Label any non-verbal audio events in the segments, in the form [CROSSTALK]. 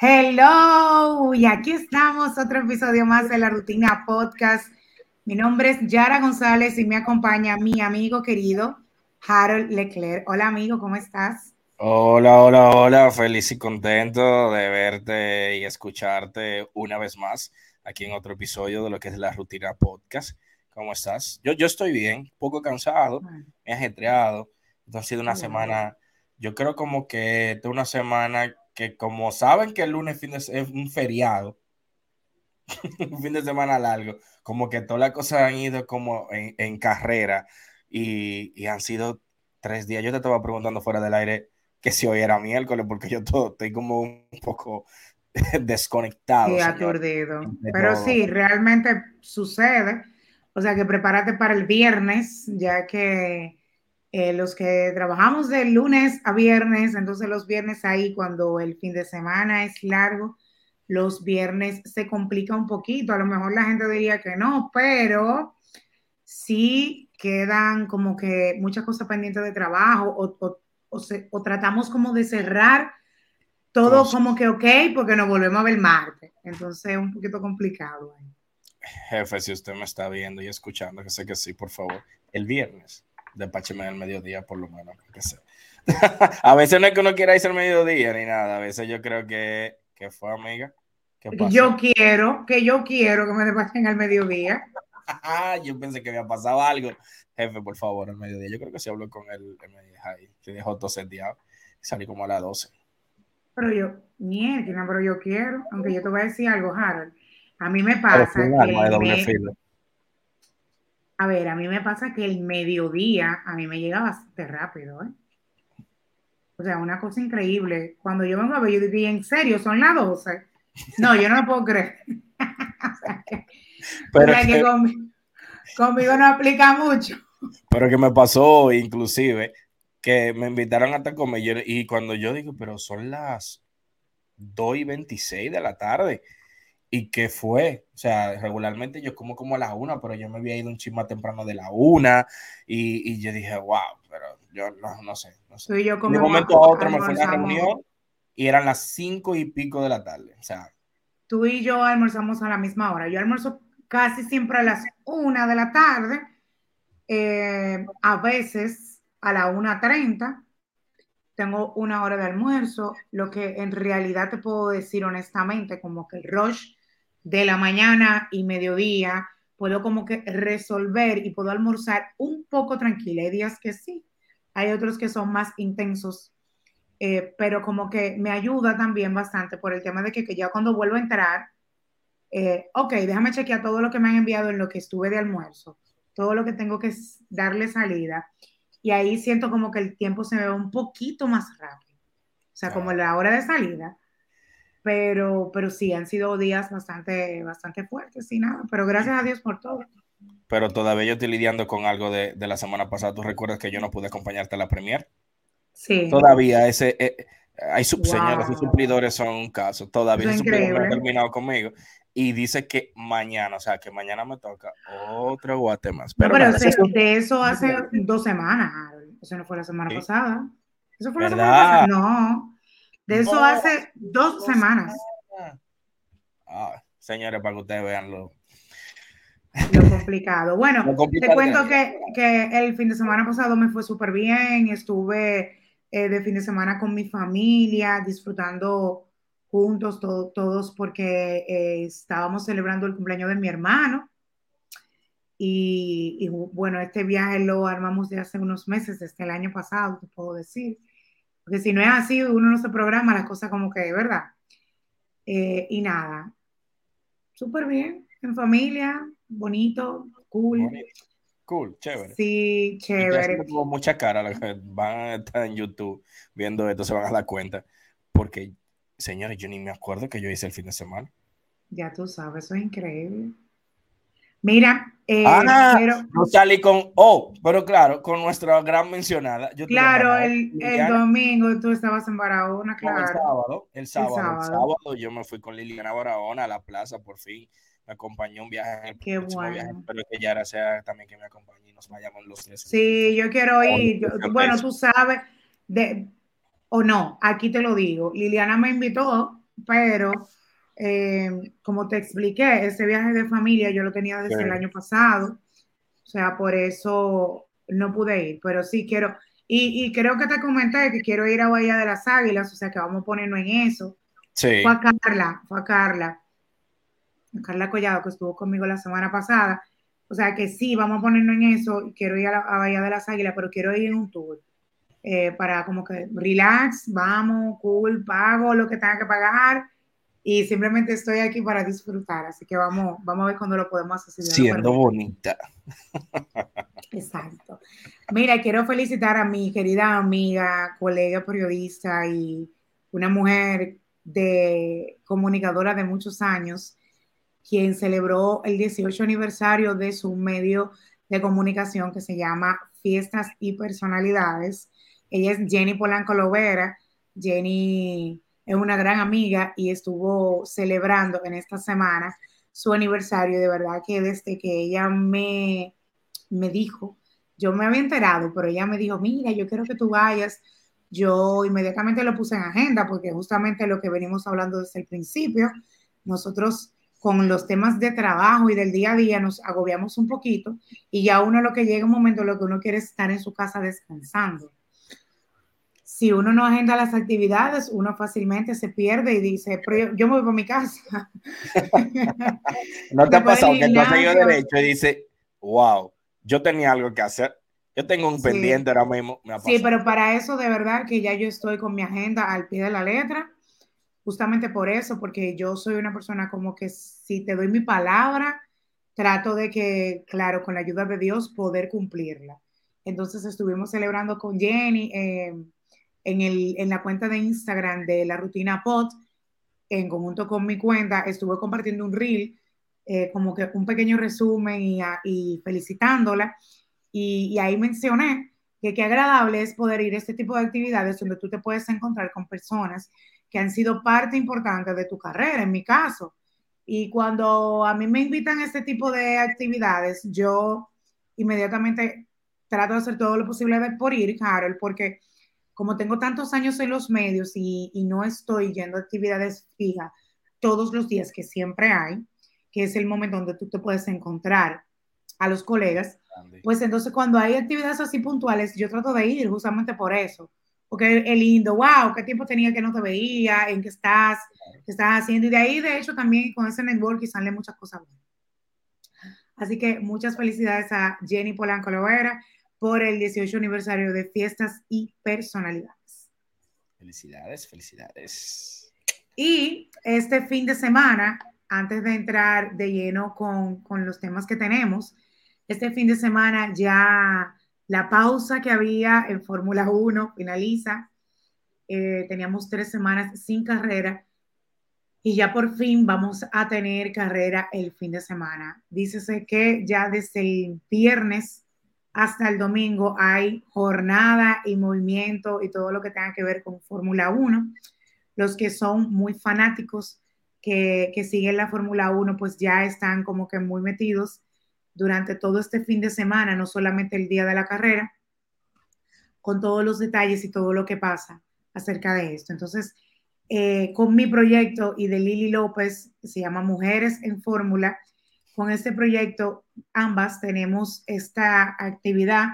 Hello, y aquí estamos, otro episodio más de la Rutina Podcast. Mi nombre es Yara González y me acompaña mi amigo querido Harold Leclerc. Hola amigo, ¿cómo estás? Hola, hola, hola, feliz y contento de verte y escucharte una vez más aquí en otro episodio de lo que es la Rutina Podcast. ¿Cómo estás? Yo, yo estoy bien, poco cansado, me he ajetreado. Entonces ha sido una semana, yo creo como que una semana que como saben que el lunes fin de, es un feriado, [LAUGHS] un fin de semana largo, como que todas las cosas han ido como en, carrera y, han sido tres días. Yo te estaba preguntando fuera del aire que si hoy era miércoles, porque yo todo, estoy como un poco [LAUGHS] desconectado. Sí, aturdido. Pero sí, realmente sucede. O sea que prepárate para el viernes, ya que eh, los que trabajamos de lunes a viernes, entonces los viernes ahí cuando el fin de semana es largo, los viernes se complica un poquito. A lo mejor la gente diría que no, pero sí quedan como que muchas cosas pendientes de trabajo o, o, tratamos como de cerrar todo como que ok, porque nos volvemos a ver martes. Entonces es un poquito complicado. Jefe, si usted me está viendo y escuchando, que sé que sí, por favor, el viernes despácheme al mediodía, por lo menos, que sea. [LAUGHS] a veces no es que uno quiera irse al mediodía ni nada, a veces yo creo que, que fue amiga. Yo quiero, que yo quiero que me despachen al mediodía. [LAUGHS] yo pensé que había pasado algo. Jefe, por favor, al mediodía. Yo creo que se habló con él, ahí, se dejó todo seteado. Salí como a las 12. Pero yo, mierda, pero yo quiero, aunque yo te voy a decir algo, Harold. A mí me pasa que. A ver, a mí me pasa que el mediodía a mí me llega bastante rápido, ¿eh? O sea, una cosa increíble. Cuando yo vengo a ver, yo digo, ¿en serio? ¿Son las 12? No, yo no lo puedo creer. [LAUGHS] pero que, conmigo, no aplica mucho. Pero que me pasó, inclusive, que me invitaron a comer y cuando yo digo, pero son las 2 y 26 de la tarde y qué fue. O sea, regularmente yo como como a la una, pero yo me había ido un chisme temprano de la una y, y, yo dije, wow, pero yo no, no sé. No sé. de un momento a otro me fui a una reunión y eran las cinco y pico de la tarde. O sea, tú y yo almorzamos a la misma hora. Yo almuerzo casi siempre a las una de la tarde, eh, a veces a la una treinta. Tengo una hora de almuerzo, lo que en realidad te puedo decir honestamente, como que el rush de la mañana y mediodía, puedo como que resolver y puedo almorzar un poco tranquila. Hay días que sí, hay otros que son más intensos, eh, pero como que me ayuda también bastante por el tema de que, ya cuando vuelvo a entrar, eh, ok, déjame chequear todo lo que me han enviado en lo que estuve de almuerzo, todo lo que tengo que darle salida, y ahí siento como que el tiempo se me va un poquito más rápido, o sea, como la hora de salida pero, pero sí, han sido días bastante, bastante fuertes y nada, pero gracias a Dios por todo. Pero todavía yo estoy lidiando con algo de, de la semana pasada. ¿Tú recuerdas que yo no pude acompañarte a la premier? Sí. Todavía ese, eh, hay sub, señores y suplidores son un caso. Todavía ese suplidor no ha terminado conmigo. Y dice que mañana, o sea, que mañana me toca otro guate más. Pero, pero de eso hace dos semanas, Eso no fue la semana pasada. Eso fue la semana pasada. No. De eso hace dos semanas. Ah, señores, para que ustedes vean lo, complicado. Bueno, [LAUGHS] te cuento que, el fin de semana pasado me fue súper bien. Estuve eh, de fin de semana con mi familia, disfrutando juntos todos porque eh, estábamos celebrando el cumpleaños de mi hermano. Y, y, bueno, este viaje lo armamos de hace unos meses, desde el año pasado, te puedo decir. Porque si no es así, uno no se programa las cosas como que, ¿verdad? Eh, y nada, súper bien, en familia, bonito, cool. Cool, chévere. Sí, chévere. Mucha cara, los que van a estar en YouTube viendo esto se van a dar cuenta. Porque, señores, yo ni me acuerdo que yo hice el fin de semana. Ya tú sabes, eso es increíble. Mira, eh, ah, pero, no salí con, oh, pero claro, con nuestra gran mencionada. claro, el, domingo tú estabas en Barahona, claro. el sábado, el sábado, el sábado, yo me fui con Liliana Barahona a la plaza, por fin. Me acompañó un viaje en el Qué bueno. viaje. Espero que Yara sea también que me acompañe y nos vayamos los tres. Sí, yo quiero ir. bueno, tú sabes, de, o no, aquí te lo digo. Liliana me invitó pero eh, como te expliqué, ese viaje de familia yo lo tenía desde el año pasado, o sea, por eso no pude ir, pero sí quiero, y, creo que te comenté que quiero ir a Bahía de las Águilas, o sea, que vamos a ponernos en eso. Sí. Fue a Carla, fue a Carla, a Carla Collado, que estuvo conmigo la semana pasada, o sea, que sí, vamos a ponernos en eso, quiero ir a, a Bahía de las Águilas, pero quiero ir en un tour. Eh, para como que relax, vamos, cool, pago lo que tenga que pagar y simplemente estoy aquí para disfrutar, así que vamos, vamos a ver cuándo lo podemos hacer. Siendo bonita. Exacto. Mira, quiero felicitar a mi querida amiga, colega periodista y una mujer de comunicadora de muchos años, quien celebró el 18 aniversario de su medio de comunicación que se llama Fiestas y Personalidades. Ella es Jenny Polanco Lovera. Jenny es una gran amiga y estuvo celebrando en esta semana su aniversario. De verdad que desde que ella me, me dijo, yo me había enterado, pero ella me dijo, mira, yo quiero que tú vayas. Yo inmediatamente lo puse en agenda porque justamente lo que venimos hablando desde el principio, nosotros con los temas de trabajo y del día a día nos agobiamos un poquito y ya uno lo que llega un momento lo que uno quiere es estar en su casa descansando si uno no agenda las actividades, uno fácilmente se pierde y dice, pero yo, me voy para mi casa. [LAUGHS] ¿No te ha pasado que tú has seguido derecho y dices, wow, yo tenía algo que hacer? Yo tengo un pendiente ahora mismo. sí, pero para eso de verdad que ya yo estoy con mi agenda al pie de la letra, justamente por eso, porque yo soy una persona como que si te doy mi palabra, trato de que, claro, con la ayuda de Dios, poder cumplirla. Entonces estuvimos celebrando con Jenny. Eh, en, el, en la cuenta de Instagram de la rutina POT, en conjunto con mi cuenta, estuve compartiendo un reel, eh, como que un pequeño resumen y, y felicitándola. Y, y, ahí mencioné que qué agradable es poder ir a este tipo de actividades donde tú te puedes encontrar con personas que han sido parte importante de tu carrera, en mi caso. Y cuando a mí me invitan a este tipo de actividades, yo inmediatamente trato de hacer todo lo posible por ir, Carol, porque como tengo tantos años en los medios y, no estoy yendo a actividades fijas todos los días que siempre hay, que es el momento donde tú te puedes encontrar a los colegas, pues entonces cuando hay actividades así puntuales, yo trato de ir justamente por eso, porque es lindo, wow, qué tiempo tenía que no te veía, en qué estás, qué estás haciendo, y de ahí de hecho también con ese network y salen muchas cosas buenas. Así que muchas felicidades a Jenny Polanco Lovera por el 18 aniversario de Fiestas y Personalidades. Felicidades, felicidades. Y este fin de semana, antes de entrar de lleno con, con los temas que tenemos, este fin de semana ya la pausa que había en Fórmula 1 finaliza. Eh, teníamos tres semanas sin carrera y ya por fin vamos a tener carrera el fin de semana. Dícese que ya desde el viernes hasta el domingo hay jornada y movimiento y todo lo que tenga que ver con Fórmula 1. Los que son muy fanáticos que, que siguen la Fórmula 1, pues ya están como que muy metidos durante todo este fin de semana, no solamente el día de la carrera, con todos los detalles y todo lo que pasa acerca de esto. Entonces, eh, con mi proyecto y de Lili López, se llama Mujeres en Fórmula, con este proyecto, ambas tenemos esta actividad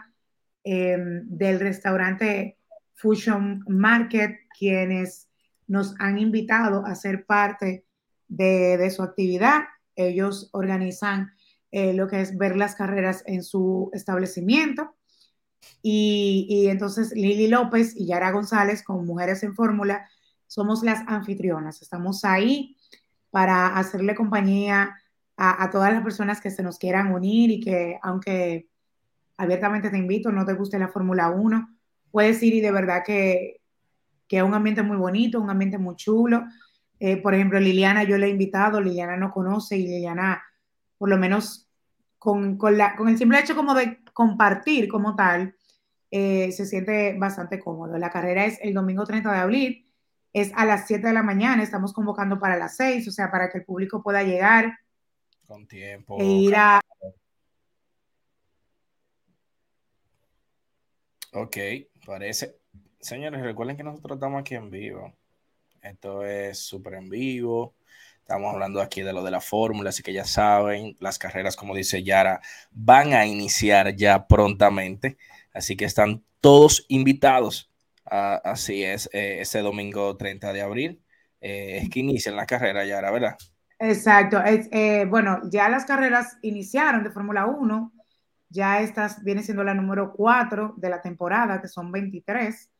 em, del restaurante Fusion Market, quienes nos han invitado a ser parte de, su actividad. Ellos organizan eh, lo que es ver las carreras en su establecimiento. Y, y, entonces Lili López y Yara González, con Mujeres en Fórmula, somos las anfitrionas. Estamos ahí para hacerle compañía a, todas las personas que se nos quieran unir y que aunque abiertamente te invito, no te guste la Fórmula 1, puedes ir y de verdad que, que, es un ambiente muy bonito, un ambiente muy chulo. Eh, por ejemplo, Liliana, yo le he invitado, Liliana no conoce y Liliana, por lo menos con, con, la, con el simple hecho como de compartir como tal, eh, se siente bastante cómodo. La carrera es el domingo 30 de abril, es a las 7 de la mañana, estamos convocando para las 6, o sea, para que el público pueda llegar con tiempo. E ir a... Ok, parece. Señores, recuerden que nosotros estamos aquí en vivo. Esto es súper en vivo. Estamos hablando aquí de lo de la fórmula, así que ya saben, las carreras, como dice Yara, van a iniciar ya prontamente. Así que están todos invitados. así es, eh, ese domingo 30 de abril. Eh, es que inician la carrera, Yara, ¿verdad? Exacto. Eh, bueno, ya las carreras iniciaron de Fórmula 1. Ya esta viene siendo la número 4 de la temporada, que son 23.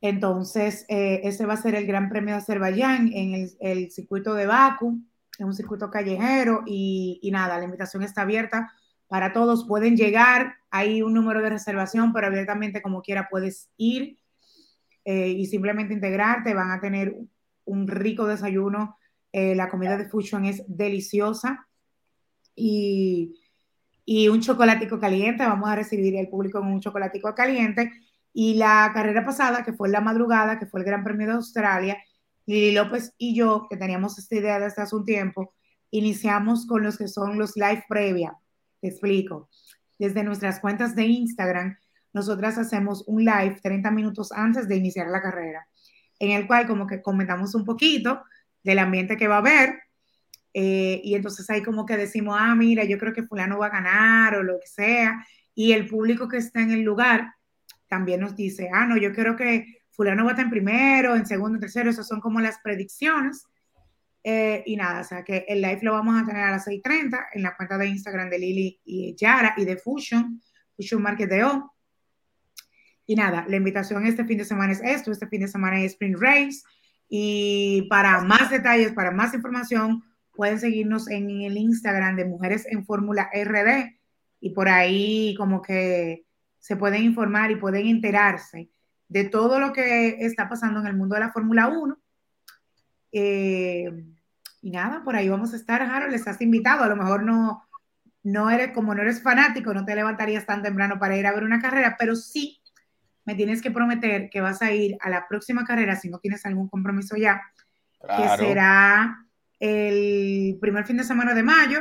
Entonces, eh, ese va a ser el Gran Premio de Azerbaiyán en el, circuito de Baku, en un circuito callejero. Y, nada, la invitación está abierta para todos. Pueden llegar, hay un número de reservación, pero abiertamente como quiera puedes ir eh, y simplemente integrarte. Van a tener un rico desayuno. Eh, la comida de Fusion es deliciosa. Y, y un chocolatico caliente. Vamos a recibir el público con un chocolatico caliente y la carrera pasada, que fue la madrugada, que fue el Gran Premio de Australia, Lili López y yo, que teníamos esta idea desde hace un tiempo, iniciamos con los que son los live previa. Te explico. Desde nuestras cuentas de Instagram, nosotras hacemos un live 30 minutos antes de iniciar la carrera, en el cual como que comentamos un poquito del ambiente que va a haber. Eh, y entonces ahí como que decimos, ah, mira, yo creo que fulano va a ganar o lo que sea. Y el público que está en el lugar también nos dice, ah, no, yo creo que fulano va a estar en primero, en segundo, en tercero, esas son como las predicciones. Eh, y nada, o sea que el live lo vamos a tener a las 6.30 en la cuenta de Instagram de Lili y Yara y de Fusion, Fusion Marketeo. Y nada, la invitación este fin de semana es esto, este fin de semana es Spring Race. Y para más detalles, para más información, pueden seguirnos en el Instagram de Mujeres en Fórmula RD. Y por ahí como que se pueden informar y pueden enterarse de todo lo que está pasando en el mundo de la Fórmula 1. Eh, y nada, por ahí vamos a estar, Harold, estás invitado, a lo mejor no, no eres, como no eres fanático, no te levantarías tan temprano para ir a ver una carrera, pero sí me tienes que prometer que vas a ir a la próxima carrera, si no tienes algún compromiso ya, que será el primer fin de semana de mayo,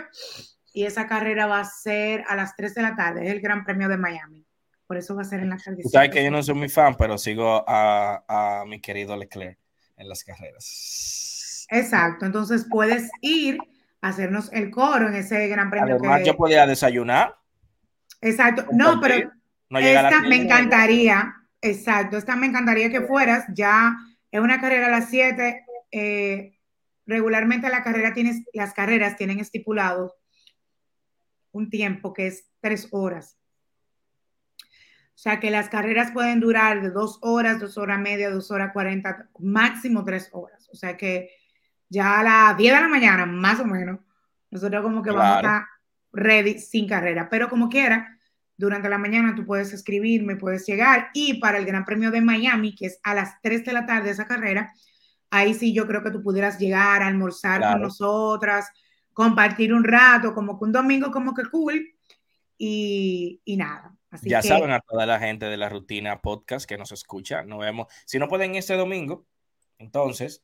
y esa carrera va a ser a las 3 de la tarde, es el Gran Premio de Miami. Por eso va a ser en la tarde. Sabes que yo no soy muy fan, pero sigo a, a mi querido Leclerc en las carreras. Exacto, entonces puedes ir a hacernos el coro en ese gran premio. Además, yo podía desayunar. Exacto, no, pero esta me encantaría, exacto, esta me encantaría que fueras, ya es una carrera a las 7, eh, regularmente la carrera tienes, las carreras tienen estipulado un tiempo que es tres horas. O sea que las carreras pueden durar de dos horas, dos horas media, dos horas cuarenta, máximo tres horas. O sea que ya a las 10 de la mañana, más o menos, nosotros como que vamos a estar ready sin carrera. Pero como quiera, durante la mañana tú puedes escribirme, puedes llegar. Y para el Gran Premio de Miami, que es a las 3 de la tarde esa carrera, ahí sí yo creo que tú pudieras llegar a almorzar con nosotras, compartir un rato, como que un domingo como que cool. Y, y nada, ya saben a toda la gente de la rutina podcast que nos escucha. Nos vemos. Si no pueden este domingo, entonces,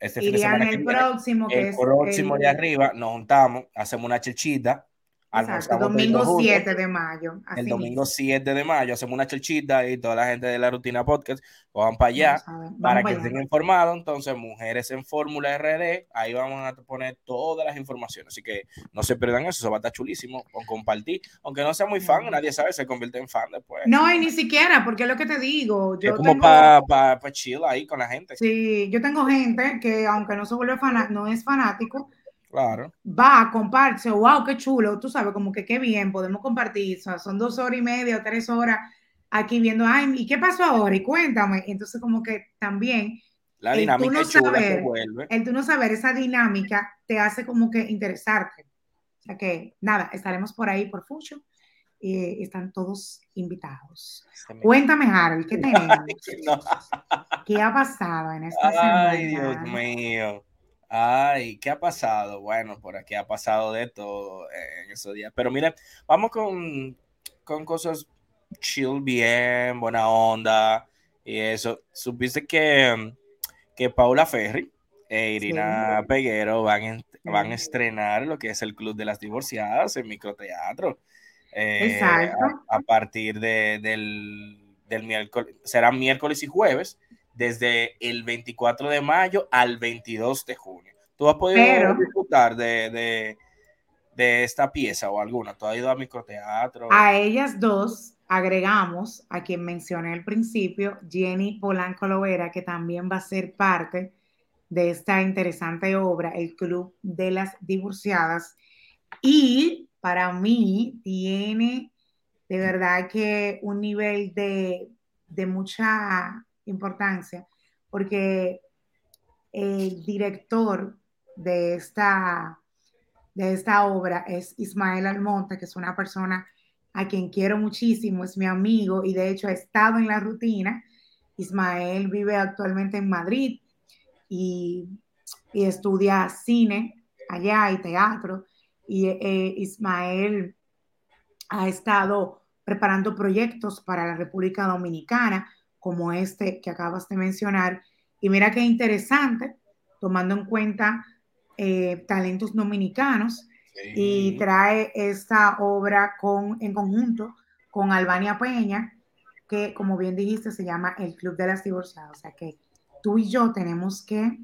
este fin de semana. El próximo, que el próximo de arriba, nos juntamos, hacemos una chechita el domingo 7 de mayo. el domingo 7 de mayo hacemos una chelchita y toda la gente de la rutina podcast van para allá para que estén informados. Entonces, Mujeres en Fórmula RD, ahí vamos a poner todas las informaciones. Así que no se pierdan eso, eso va a estar chulísimo. con compartir, aunque no sea muy fan, nadie sabe, se convierte en fan después. No, y ni siquiera, porque es lo que te digo. Yo es como para pa, chill ahí con la gente. Sí, yo tengo gente que, aunque no se vuelve fan, no es fanático Claro. Va, comparte, wow, qué chulo, tú sabes, como que qué bien, podemos compartir, son dos horas y media o tres horas aquí viendo, ay, ¿y qué pasó ahora? Y cuéntame. Entonces, como que también la dinámica el tú no saber, el tú no saber esa dinámica te hace como que interesarte. O sea que, nada, estaremos por ahí por Fucho. y están todos invitados. Cuéntame, Harold, ¿qué [LAUGHS] tenemos? ¿Qué ha pasado en esta semana? Ay, Dios mío. Ay, ¿qué ha pasado? Bueno, por aquí ha pasado de todo en esos días. Pero mira, vamos con, cosas chill, bien, buena onda y eso. Supiste que, que Paula Ferri e Irina Peguero van, van a estrenar lo que es el Club de las Divorciadas en microteatro. Eh, Exacto. A, partir de, del, del miércoles, será miércoles y jueves desde el 24 de mayo al 22 de junio. ¿Tú has podido disfrutar de, de, esta pieza o alguna? ¿Tú has ido a microteatro? A ellas dos agregamos a quien mencioné al principio, Jenny Polanco Lovera, que también va a ser parte de esta interesante obra, El Club de las Divorciadas. Y para mí tiene de verdad que un nivel de, de mucha importancia, porque el director de esta, de esta obra es Ismael Almonte, que es una persona a quien quiero muchísimo, es mi amigo y de hecho ha estado en la rutina. Ismael vive actualmente en Madrid y, estudia cine allá y teatro. Y eh, Ismael ha estado preparando proyectos para la República Dominicana, como este que acabas de mencionar. Y mira qué interesante, tomando en cuenta eh, talentos dominicanos, y trae esta obra con, en conjunto con Albania Peña, que como bien dijiste se llama El Club de las Divorciadas. O sea que tú y yo tenemos que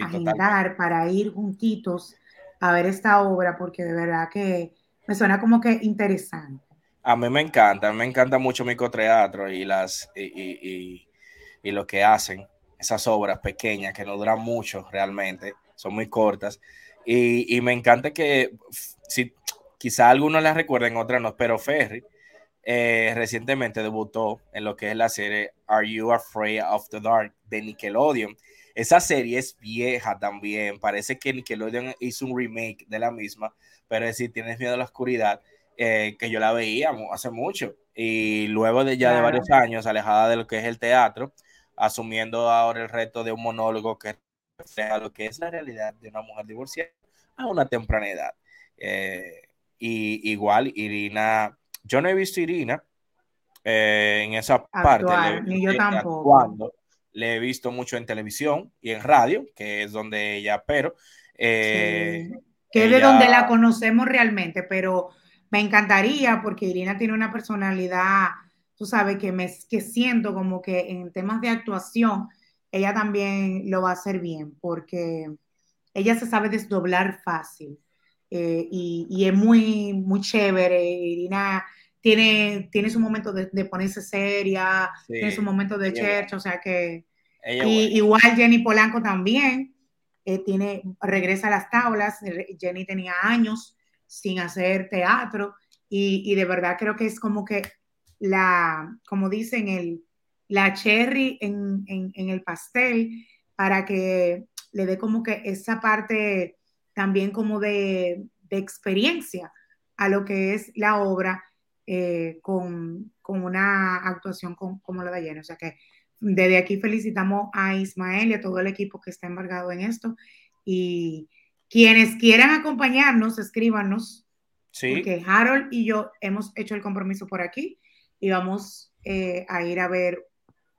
agendar para ir juntitos a ver esta obra, porque de verdad que me suena como que interesante. A mí me encanta, me encanta mucho microteatro y las y, y, y, lo que hacen, esas obras pequeñas que no duran mucho realmente, son muy cortas. Y, me encanta que, si quizá algunos la recuerden, otras no, pero Ferry eh, recientemente debutó en lo que es la serie Are You Afraid of the Dark de Nickelodeon. Esa serie es vieja también, parece que Nickelodeon hizo un remake de la misma, pero es decir, tienes miedo a la oscuridad eh, que yo la veía hace mucho y luego de ya de varios años alejada de lo que es el teatro, asumiendo ahora el reto de un monólogo que refleja lo que es la realidad de una mujer divorciada a una temprana edad. Eh, y igual Irina, yo no he visto Irina eh, en esa parte, ni yo tampoco. le he visto mucho en televisión y en radio, que es donde ella, pero... que es de donde la conocemos realmente, pero me encantaría porque Irina tiene una personalidad, tú sabes, que, me, que siento como que en temas de actuación, ella también lo va a hacer bien, porque ella se sabe desdoblar fácil eh, y, es muy, muy chévere. Irina tiene, tiene su momento de, ponerse seria, tiene su momento de church, o sea que... igual Jenny Polanco también, eh, tiene, regresa a las tablas, Jenny tenía años sin hacer teatro y, de verdad creo que es como que la, como dicen, el, la cherry en, el pastel para que le dé como que esa parte también como de, experiencia a lo que es la obra eh, con, una actuación como la de ayer. O sea que desde aquí felicitamos a Ismael y a todo el equipo que está embargado en esto y quienes quieran acompañarnos, escríbanos. Sí. Porque Harold y yo hemos hecho el compromiso por aquí y vamos eh, a ir a ver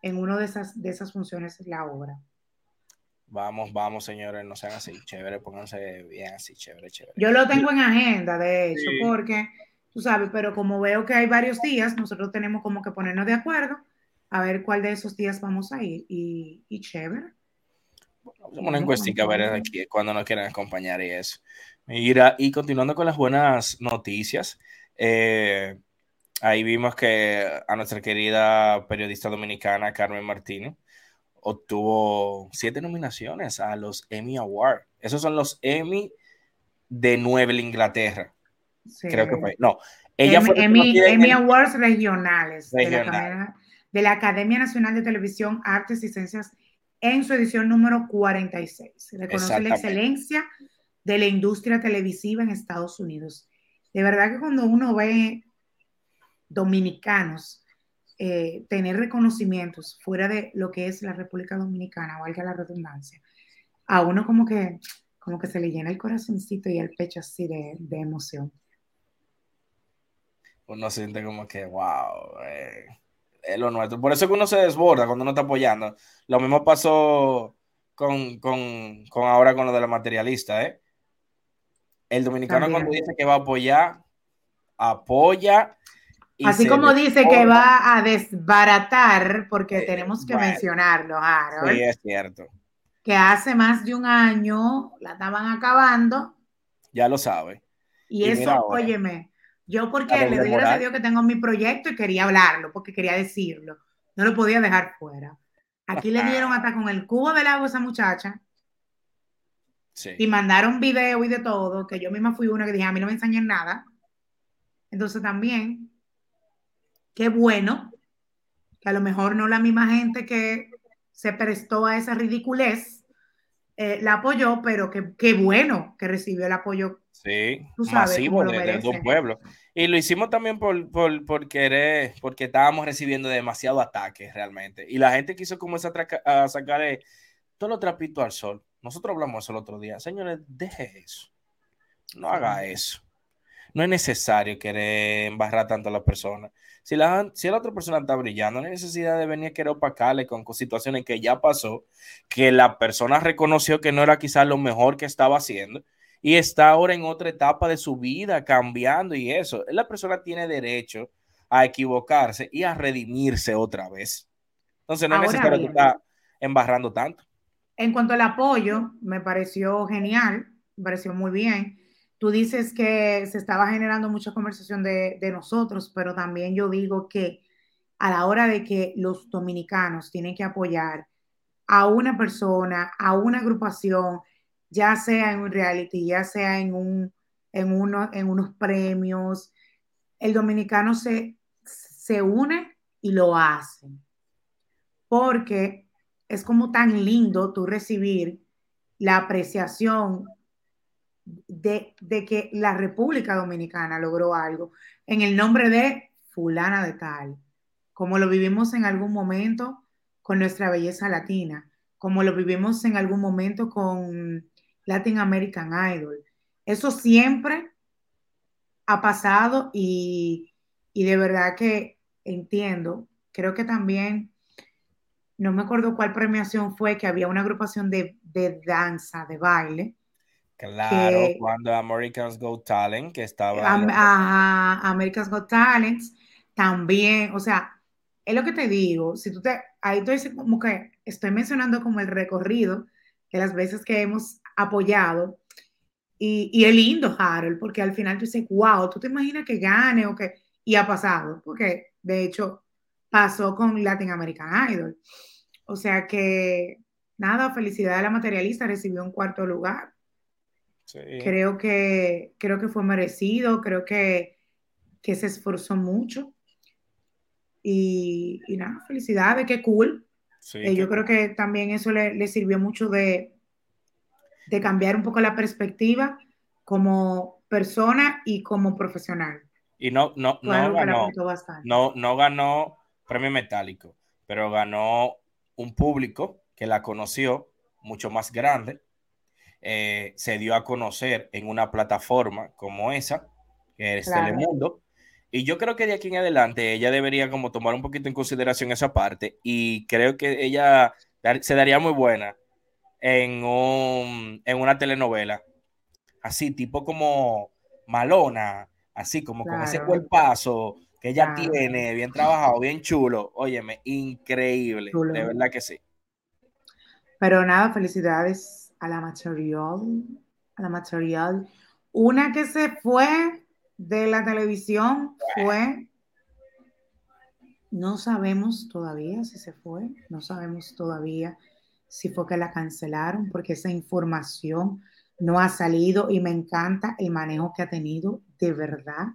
en una de esas, de esas funciones la obra. Vamos, vamos, señores, no sean así, chévere, pónganse bien así, chévere, chévere. Yo lo tengo en agenda, de hecho, porque, tú sabes, pero como veo que hay varios días, nosotros tenemos como que ponernos de acuerdo a ver cuál de esos días vamos a ir y, y chévere. Una encuestica a ver aquí cuando nos quieran acompañar y eso. Mira, y continuando con las buenas noticias, eh, ahí vimos que a nuestra querida periodista dominicana Carmen Martínez obtuvo siete nominaciones a los Emmy Awards. Esos son los Emmy de Nueva Inglaterra. Creo que fue. No, ella Emmy, fue Emmy, Emmy Awards regionales De, la, de la Academia Nacional de Televisión, Artes y Ciencias en su edición número 46. Reconoce la excelencia de la industria televisiva en Estados Unidos. De verdad que cuando uno ve dominicanos eh, tener reconocimientos fuera de lo que es la República Dominicana, valga la redundancia, a uno como que, como que se le llena el corazoncito y el pecho así de, emoción. Uno siente como que, wow, eh, es lo nuestro. Por eso que uno se desborda cuando uno está apoyando. Lo mismo pasó con, con, con ahora con lo de la materialista, ¿eh? El dominicano cuando dice que va a apoyar, apoya Así como dice que va a desbaratar, porque eh, tenemos que mencionarlo, Harold. Sí, es cierto. Que hace más de un año la estaban acabando. Ya lo sabe. Y, eso, óyeme, yo porque le doy gracias a Dios que tengo mi proyecto y quería hablarlo, porque quería decirlo. No lo podía dejar fuera. Aquí le dieron [LAUGHS] hasta con el cubo del agua a esa muchacha. Sí. Y mandaron video y de todo, que yo misma fui una que dije, a mí no me enseñan nada. Entonces también qué bueno que a lo mejor no la misma gente que se prestó a esa ridiculez eh, la apoyó, pero qué bueno que recibió el apoyo sí, masivo de, dos pueblos. Y lo hicimos también por, por, por, querer, porque estábamos recibiendo demasiado ataques realmente. Y la gente quiso como a sacar eh, todo lo trapito al sol. Nosotros hablamos eso el otro día. Señores, deje eso. No haga eso. No es necesario querer embarrar tanto a las personas. Si la, si la otra persona está brillando, no hay necesidad de venir a querer opacarle con, situaciones que ya pasó, que la persona reconoció que no era quizás lo mejor que estaba haciendo y está ahora en otra etapa de su vida, cambiando y eso. La persona tiene derecho a equivocarse y a redimirse otra vez. Entonces no es necesario estar embarrando tanto. En cuanto al apoyo, me pareció genial, me pareció muy bien Tú dices que se estaba generando mucha conversación de, nosotros, pero también yo digo que a la hora de que los dominicanos tienen que apoyar a una persona, a una agrupación, ya sea en un reality, ya sea en, un, en, uno, en unos premios, el dominicano se, se une y lo hace. Porque es como tan lindo tú recibir la apreciación de, que la República Dominicana logró algo en el nombre de fulana de tal, como lo vivimos en algún momento con nuestra belleza latina, como lo vivimos en algún momento con Latin American Idol. Eso siempre ha pasado y, de verdad que entiendo, creo que también, no me acuerdo cuál premiación fue, que había una agrupación de, de danza, de baile, Claro, cuando Americans Go Talent, que estaba. Americans Go Talent también, o sea, es lo que te digo, si tú te, ahí estoy como que estoy mencionando como el recorrido de las veces que hemos apoyado y, y es lindo, Harold, porque al final tú dices, wow, tú te imaginas que gane o que, y ha pasado, porque de hecho pasó con Latin American Idol. O sea que, nada, felicidad a la materialista, recibió un cuarto lugar. Creo, que, creo que fue merecido, creo que, se esforzó mucho. Y, nada, felicidades, qué cool. Eh, yo creo que también eso le, sirvió mucho de, de, cambiar un poco la perspectiva como persona y como profesional. Y no, no, no ganó, no, no ganó premio metálico, pero ganó un público que la conoció mucho más grande eh, se dio a conocer en una plataforma como esa, que es Telemundo. Y yo creo que de aquí en adelante ella debería como tomar un poquito en consideración esa parte y creo que ella se daría muy buena en, un, en una telenovela, así tipo como Malona, así como con ese cuerpazo que ella tiene, bien trabajado, bien chulo. Óyeme, increíble, de verdad que sí. Pero nada, felicidades a la material, a la material. Una que se fue de la televisión fue, no sabemos todavía si se fue, no sabemos todavía si fue que la cancelaron, porque esa información no ha salido y me encanta el manejo que ha tenido, de verdad.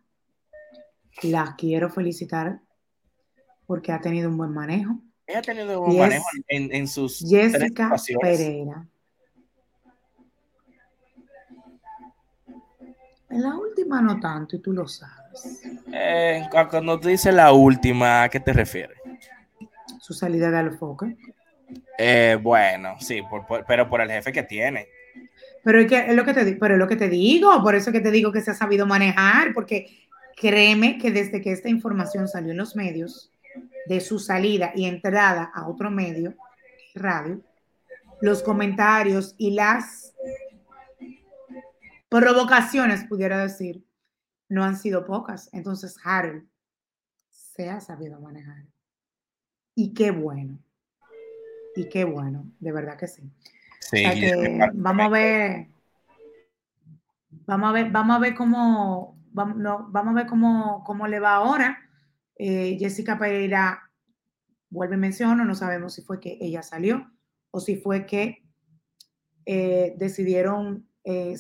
La quiero felicitar porque ha tenido un buen manejo. Ella ha tenido un buen manejo en, sus. Jessica Pereira. En la última no tanto, y tú lo sabes. Eh, cuando tú dices la última, ¿a qué te refieres? Su salida de Alfoque. Eh, bueno, sí, pero por el jefe que tiene. Pero es, que, lo que te, pero es lo que te digo, por eso que te digo que se ha sabido manejar, porque créeme que desde que esta información salió en los medios, de su salida y entrada a otro medio, radio, los comentarios y las provocaciones, pudiera decir, no han sido pocas. Entonces, Harold, se ha sabido manejar. Y qué bueno. Y qué bueno, de verdad que sí. sí vamos a ver, vamos a ver, vamos a ver cómo, vamos, vamos a ver cómo, cómo le va ahora. Eh, Jessica Pereira vuelve a mencionar, no sabemos si fue que ella salió o si fue que eh, decidieron eh,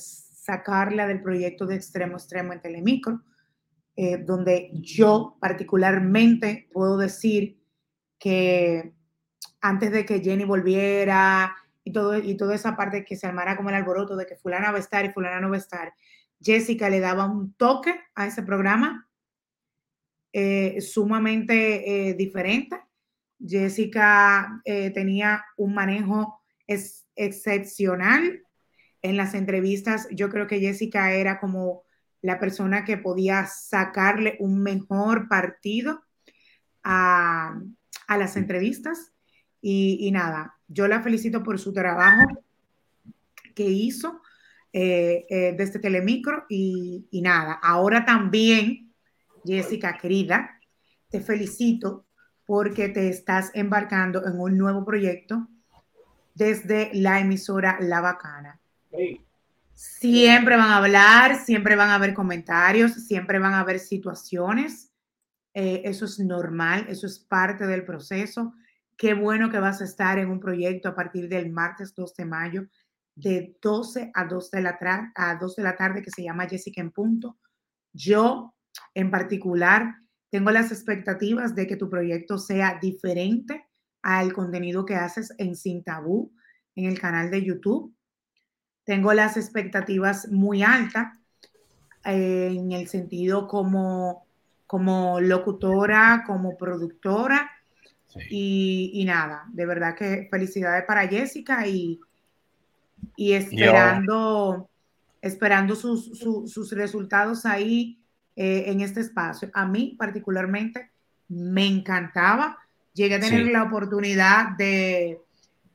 sacarla del proyecto de extremo extremo en Telemicro, donde yo particularmente puedo decir que antes de que Jenny volviera y, todo, y toda esa parte que se armara como el alboroto de que fulana va a estar y fulana no va a estar, Jessica le daba un toque a ese programa eh, sumamente eh, diferente. Jessica eh, tenía un manejo excepcional en las entrevistas. Yo creo que Jessica era como la persona que podía sacarle un mejor partido a, las entrevistas. y, nada, yo la felicito por su trabajo que hizo eh, eh, desde este Telemicro y, y nada, ahora también, Jessica querida, te felicito porque te estás embarcando en un nuevo proyecto desde la emisora La Bacana. Siempre van a hablar, siempre van a haber comentarios, siempre van a haber situaciones. Eh, eso es normal, eso es parte del proceso. Qué bueno que vas a estar en un proyecto a partir del martes 2 de mayo de 12 a 2 de la, a 2 de la tarde que se llama Jessica en punto. Yo en particular tengo las expectativas de que tu proyecto sea diferente al contenido que haces en Sin Tabú, en el canal de YouTube. Tengo las expectativas muy altas eh, en el sentido como, como locutora, como productora. Y, y, nada, de verdad que felicidades para Jessica y, y esperando, esperando sus, sus, resultados ahí eh, en este espacio. A mí particularmente me encantaba. Llegué a tener la oportunidad de,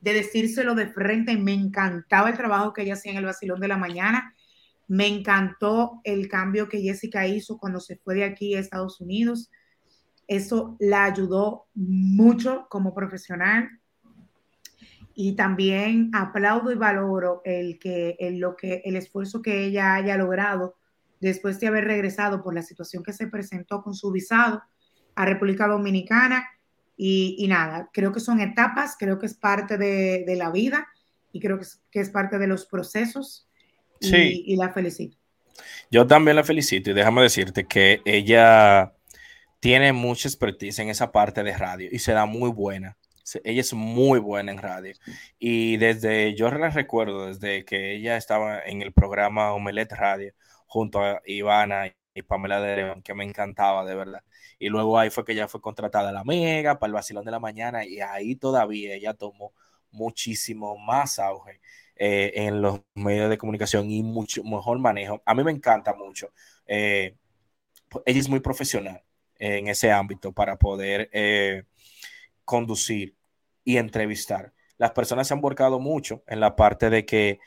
de decírselo de frente. Me encantaba el trabajo que ella hacía en el Basilón de la Mañana. Me encantó el cambio que Jessica hizo cuando se fue de aquí a Estados Unidos. Eso la ayudó mucho como profesional y también aplaudo y valoro el que lo que el esfuerzo que ella haya logrado después de haber regresado por la situación que se presentó con su visado a República Dominicana y, nada, creo que son etapas, creo que es parte de, la vida y creo que es, que es, parte de los procesos y, sí. y la felicito. Yo también la felicito y déjame decirte que ella tiene mucha expertise en esa parte de radio y será muy buena ella es muy buena en radio. Y desde, yo la recuerdo, desde que ella estaba en el programa Omelette Radio, junto a Ivana y Pamela de León, que me encantaba, de verdad. Y luego ahí fue que ella fue contratada la Mega para el vacilón de la mañana y ahí todavía ella tomó muchísimo más auge eh, en los medios de comunicación y mucho mejor manejo. A mí me encanta mucho. Eh, ella es muy profesional en ese ámbito para poder eh, conducir y entrevistar. Las personas se han volcado mucho en la parte de que,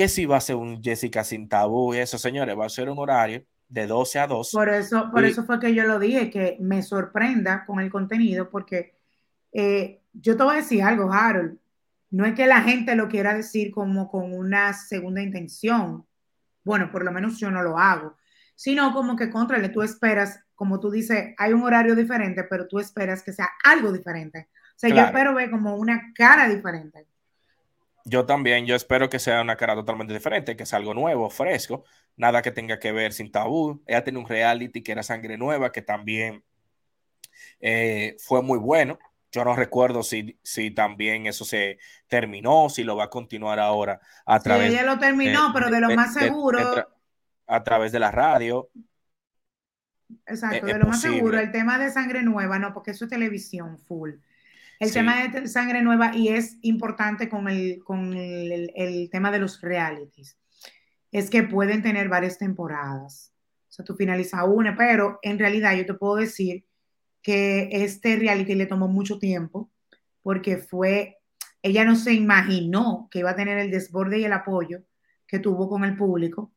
que si va a ser un Jessica sin tabú y eso, señores, va a ser un horario de 12 a 2. Por eso, por eso fue que yo lo dije, que me sorprenda con el contenido, porque eh, yo te voy a decir algo, Harold. No es que la gente lo quiera decir como con una segunda intención. Bueno, por lo menos yo no lo hago. Sino como que, contrale, tú esperas como tú dices, hay un horario diferente, pero tú esperas que sea algo diferente. O sea, yo espero ver como una cara diferente. Yo también, yo espero que sea una cara totalmente diferente, que sea algo nuevo, fresco, nada que tenga que ver sin tabú. Ella tiene un reality que era Sangre Nueva, que también eh, fue muy bueno. Yo no recuerdo si, si también eso se terminó, si lo va a continuar ahora a través. Sí, ella lo terminó, pero de lo más seguro. a través de la radio. Exacto, de lo más seguro, el tema de sangre nueva, no, porque eso es televisión full. El tema de sangre nueva y es importante con, el, con el, tema de los realities, es que pueden tener varias temporadas. O sea, tú finalizas una, pero en realidad yo te puedo decir que este reality le tomó mucho tiempo porque fue, ella no se imaginó que iba a tener el desborde y el apoyo que tuvo con el público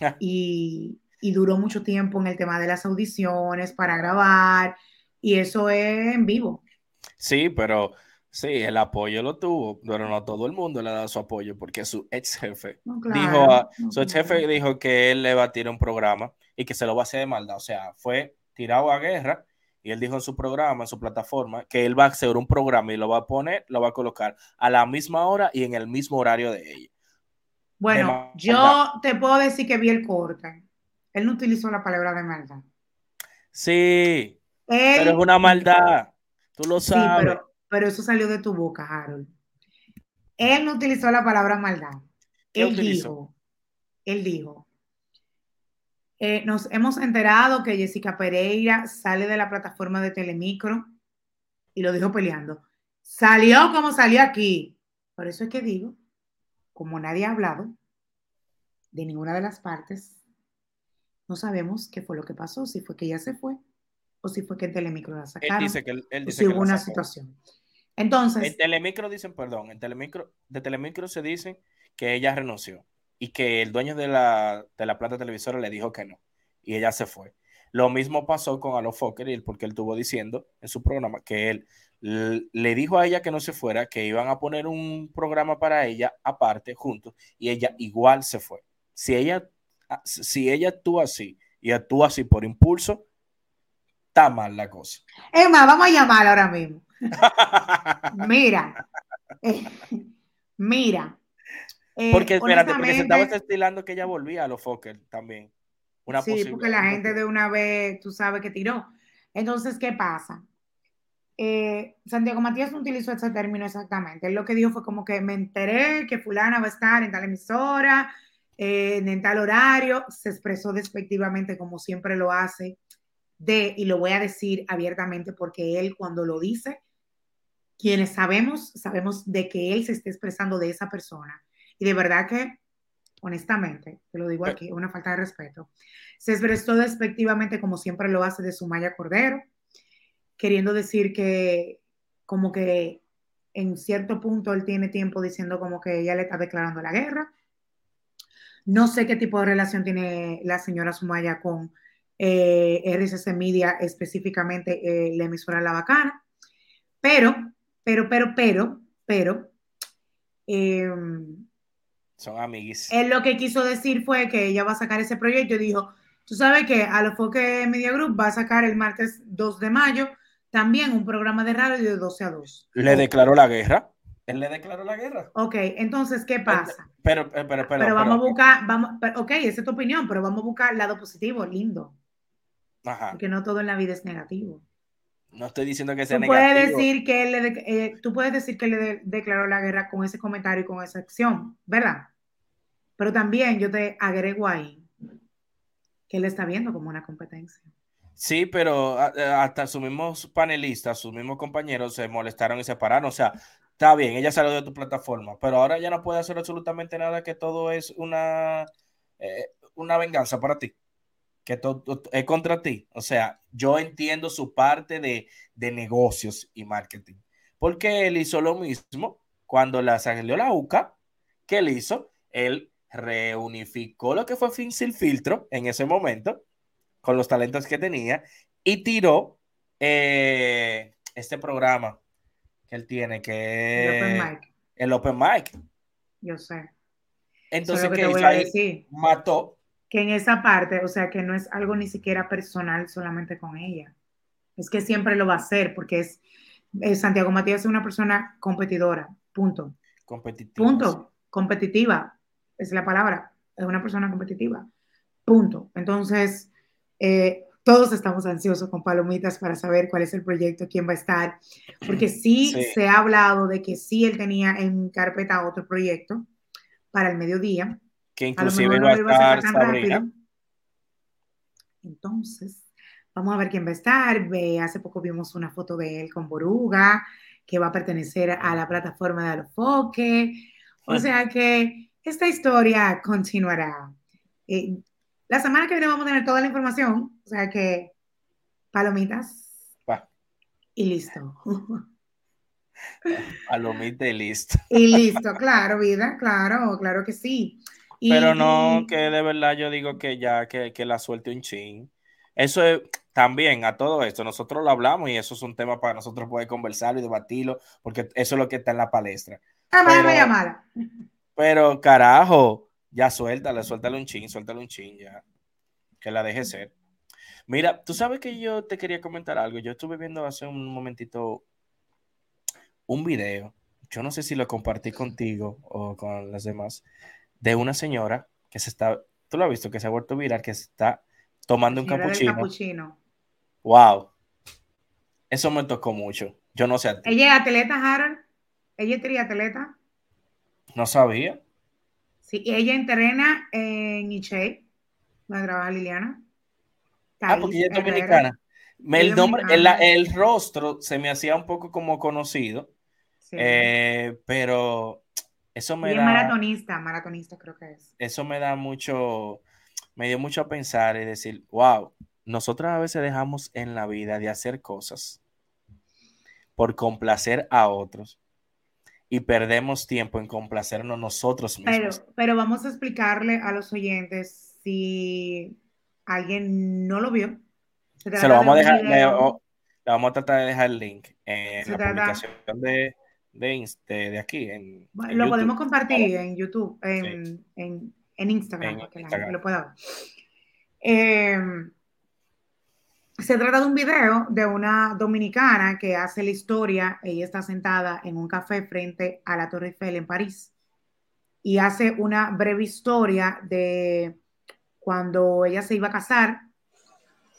[LAUGHS] y y duró mucho tiempo en el tema de las audiciones para grabar y eso es en vivo. Sí, pero sí, el apoyo lo tuvo, pero no todo el mundo le ha dado su apoyo porque su ex jefe dijo, su ex jefe dijo que él le va a tirar un programa y que se lo va a hacer de maldad, o sea, fue tirado a guerra y él dijo en su programa, en su plataforma, que él va a hacer un programa y lo va a poner, lo va a colocar a la misma hora y en el mismo horario de ella. Bueno, yo te puedo decir que vi el corte. Él no utilizó la palabra de maldad. Sí, pero es una maldad. Tú lo sabes. Sí, pero, eso salió de tu boca, Harold. Él no utilizó la palabra maldad. Él dijo, él dijo, eh, nos hemos enterado que Jessica Pereira sale de la plataforma de Telemicro y lo dijo peleando. Salió como salió aquí. Por eso es que digo, como nadie ha hablado de ninguna de las partes, no sabemos qué fue lo que pasó, si fue que ella se fue o si fue que en Telemicro la sacaron. Él dice que, él dice o si hubo una situación. Entonces. En Telemicro dicen, perdón, en Telemicro, de Telemicro se dice que ella renunció y que el dueño de la, de la plata televisora le dijo que no y ella se fue. Lo mismo pasó con Alo Fokker, porque él estuvo diciendo en su programa que él le dijo a ella que no se fuera, que iban a poner un programa para ella aparte, juntos, y ella igual se fue. Si ella, si ella actúa así y actúa así por impulso, está mal la cosa. Es más, vamos a llamar ahora mismo. [LAUGHS] mira, eh, mira, eh, porque espérate, porque se estaba estilando que ella volvía a los Fokker también. Una sí, porque la gente de una vez, tú sabes que tiró. Entonces, ¿qué pasa? Eh, Santiago Matías no utilizó ese término exactamente. Él lo que dijo fue como que me enteré que fulana va a estar en tal emisora, eh, en tal horario. Se expresó despectivamente como siempre lo hace de, y lo voy a decir abiertamente porque él cuando lo dice, quienes sabemos, sabemos de que él se está expresando de esa persona y de verdad que, honestamente, te lo digo aquí, una falta de respeto. Se expresó despectivamente como siempre lo hace de Sumaya Cordero, queriendo decir que como que en cierto punto él tiene tiempo diciendo como que ella le está declarando la guerra. No sé qué tipo de relación tiene la señora Sumaya con eh, RCC Media, específicamente eh, la emisora La Bacana, pero, pero, pero, pero, pero, eh, son amiguis. Él lo que quiso decir fue que ella va a sacar ese proyecto y dijo, tú sabes que a lo Foque Media Group va a sacar el martes 2 de mayo también un programa de radio de 12 a 2. ¿Le declaró la guerra? Él le declaró la guerra. Ok, entonces, ¿qué pasa? Pero, pero, pero, pero vamos a buscar, vamos, ok, esa es tu opinión, pero vamos a buscar el lado positivo, lindo. Ajá. Porque no todo en la vida es negativo. No estoy diciendo que sea tú negativo. Puedes decir que él le eh, tú puedes decir que le declaró la guerra con ese comentario y con esa acción, ¿verdad? Pero también yo te agrego ahí que él está viendo como una competencia. Sí, pero eh, hasta sus mismos panelistas, sus mismos compañeros se molestaron y se pararon. O sea, está bien, ella salió de tu plataforma, pero ahora ya no puede hacer absolutamente nada, que todo es una, eh, una venganza para ti que todo es contra ti. O sea, yo entiendo su parte de, negocios y marketing. Porque él hizo lo mismo cuando la salió la UCA. ¿Qué él hizo? Él reunificó lo que fue Fin Sin Filtro en ese momento, con los talentos que tenía, y tiró eh, este programa que él tiene, que el Open Mic. El Open Mic. Yo sé. Entonces, ¿qué hizo? Mató que en esa parte, o sea, que no es algo ni siquiera personal solamente con ella. Es que siempre lo va a hacer porque es, Santiago Matías es una persona competidora, punto. Competitiva. Punto. Competitiva, es la palabra, es una persona competitiva, punto. Entonces, eh, todos estamos ansiosos con palomitas para saber cuál es el proyecto, quién va a estar, porque [CLEARS THROAT] sí, sí, se ha hablado de que sí él tenía en carpeta otro proyecto para el mediodía, que inclusive va a estar Sabrina. Entonces, vamos a ver quién va a estar. Hace poco vimos una foto de él con Boruga, que va a pertenecer a la plataforma de Alofoque. O sea que esta historia continuará. Eh, la semana que viene vamos a tener toda la información, o sea que palomitas y listo. [LAUGHS] Palomita y listo. Y listo, claro, vida, claro, claro que sí. Pero no que de verdad yo digo que ya que, que la suelte un chin. Eso es también a todo esto, nosotros lo hablamos y eso es un tema para nosotros poder conversarlo y debatirlo, porque eso es lo que está en la palestra. Ah, pero, pero carajo, ya suéltale, suéltale un chin, suéltale un chin ya. Que la deje ser. Mira, tú sabes que yo te quería comentar algo. Yo estuve viendo hace un momentito un video. Yo no sé si lo compartí contigo o con las demás. De una señora que se está. Tú lo has visto, que se ha vuelto viral, que se está tomando un capuchino. Wow. Eso me tocó mucho. Yo no sé. ¿Ella es atleta, Harold? ¿Ella es triatleta? No sabía. Sí, ella entrena en Iche, donde trabaja Liliana. ah, porque ella es dominicana. el, nombre, el, rostro se me hacía un poco como conocido, eh, pero eso me da... maratonista, maratonista creo que es. Eso me da mucho, me dio mucho a pensar y decir, wow, nosotros a veces dejamos en la vida de hacer cosas por complacer a otros y perdemos tiempo en complacernos nosotros mismos. Pero, pero vamos a explicarle a los oyentes si alguien no lo vio. Se, lo vamos a dejar, le, vamos a tratar de dejar el link en la publicación de, de, aquí. En, lo podemos compartir en YouTube, en, en, Instagram, para que la gente lo pueda ver. Eh, se trata de un video de una dominicana que hace la historia. Ella está sentada en un café frente a la Torre Eiffel en París y hace una breve historia de cuando ella se iba a casar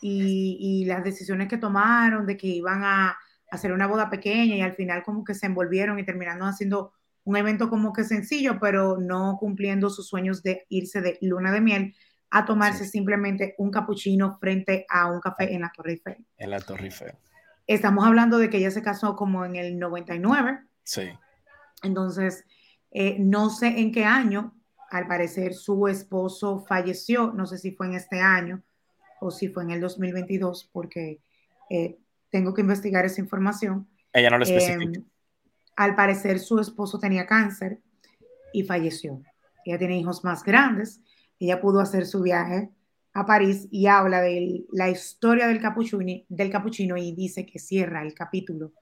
y, las decisiones que tomaron de que iban a hacer una boda pequeña y al final como que se envolvieron y terminaron haciendo un evento como que sencillo, pero no cumpliendo sus sueños de irse de luna de miel a tomarse simplemente un capuchino frente a un café en la Torre Eiffel. En la Torre Eiffel. Estamos hablando de que ella se casó como en el 99. Sí. Entonces, eh, no sé en qué año, al parecer su esposo falleció, no sé si fue en este año o si fue en el 2022, porque eh, tengo que investigar esa información. Ella no lo especifica. Em, al parecer su esposo tenía cáncer y falleció. Ella tiene hijos más grandes ella pudo hacer su viaje a París y habla de la historia del capuchino, del capuchino y dice que cierra el capítulo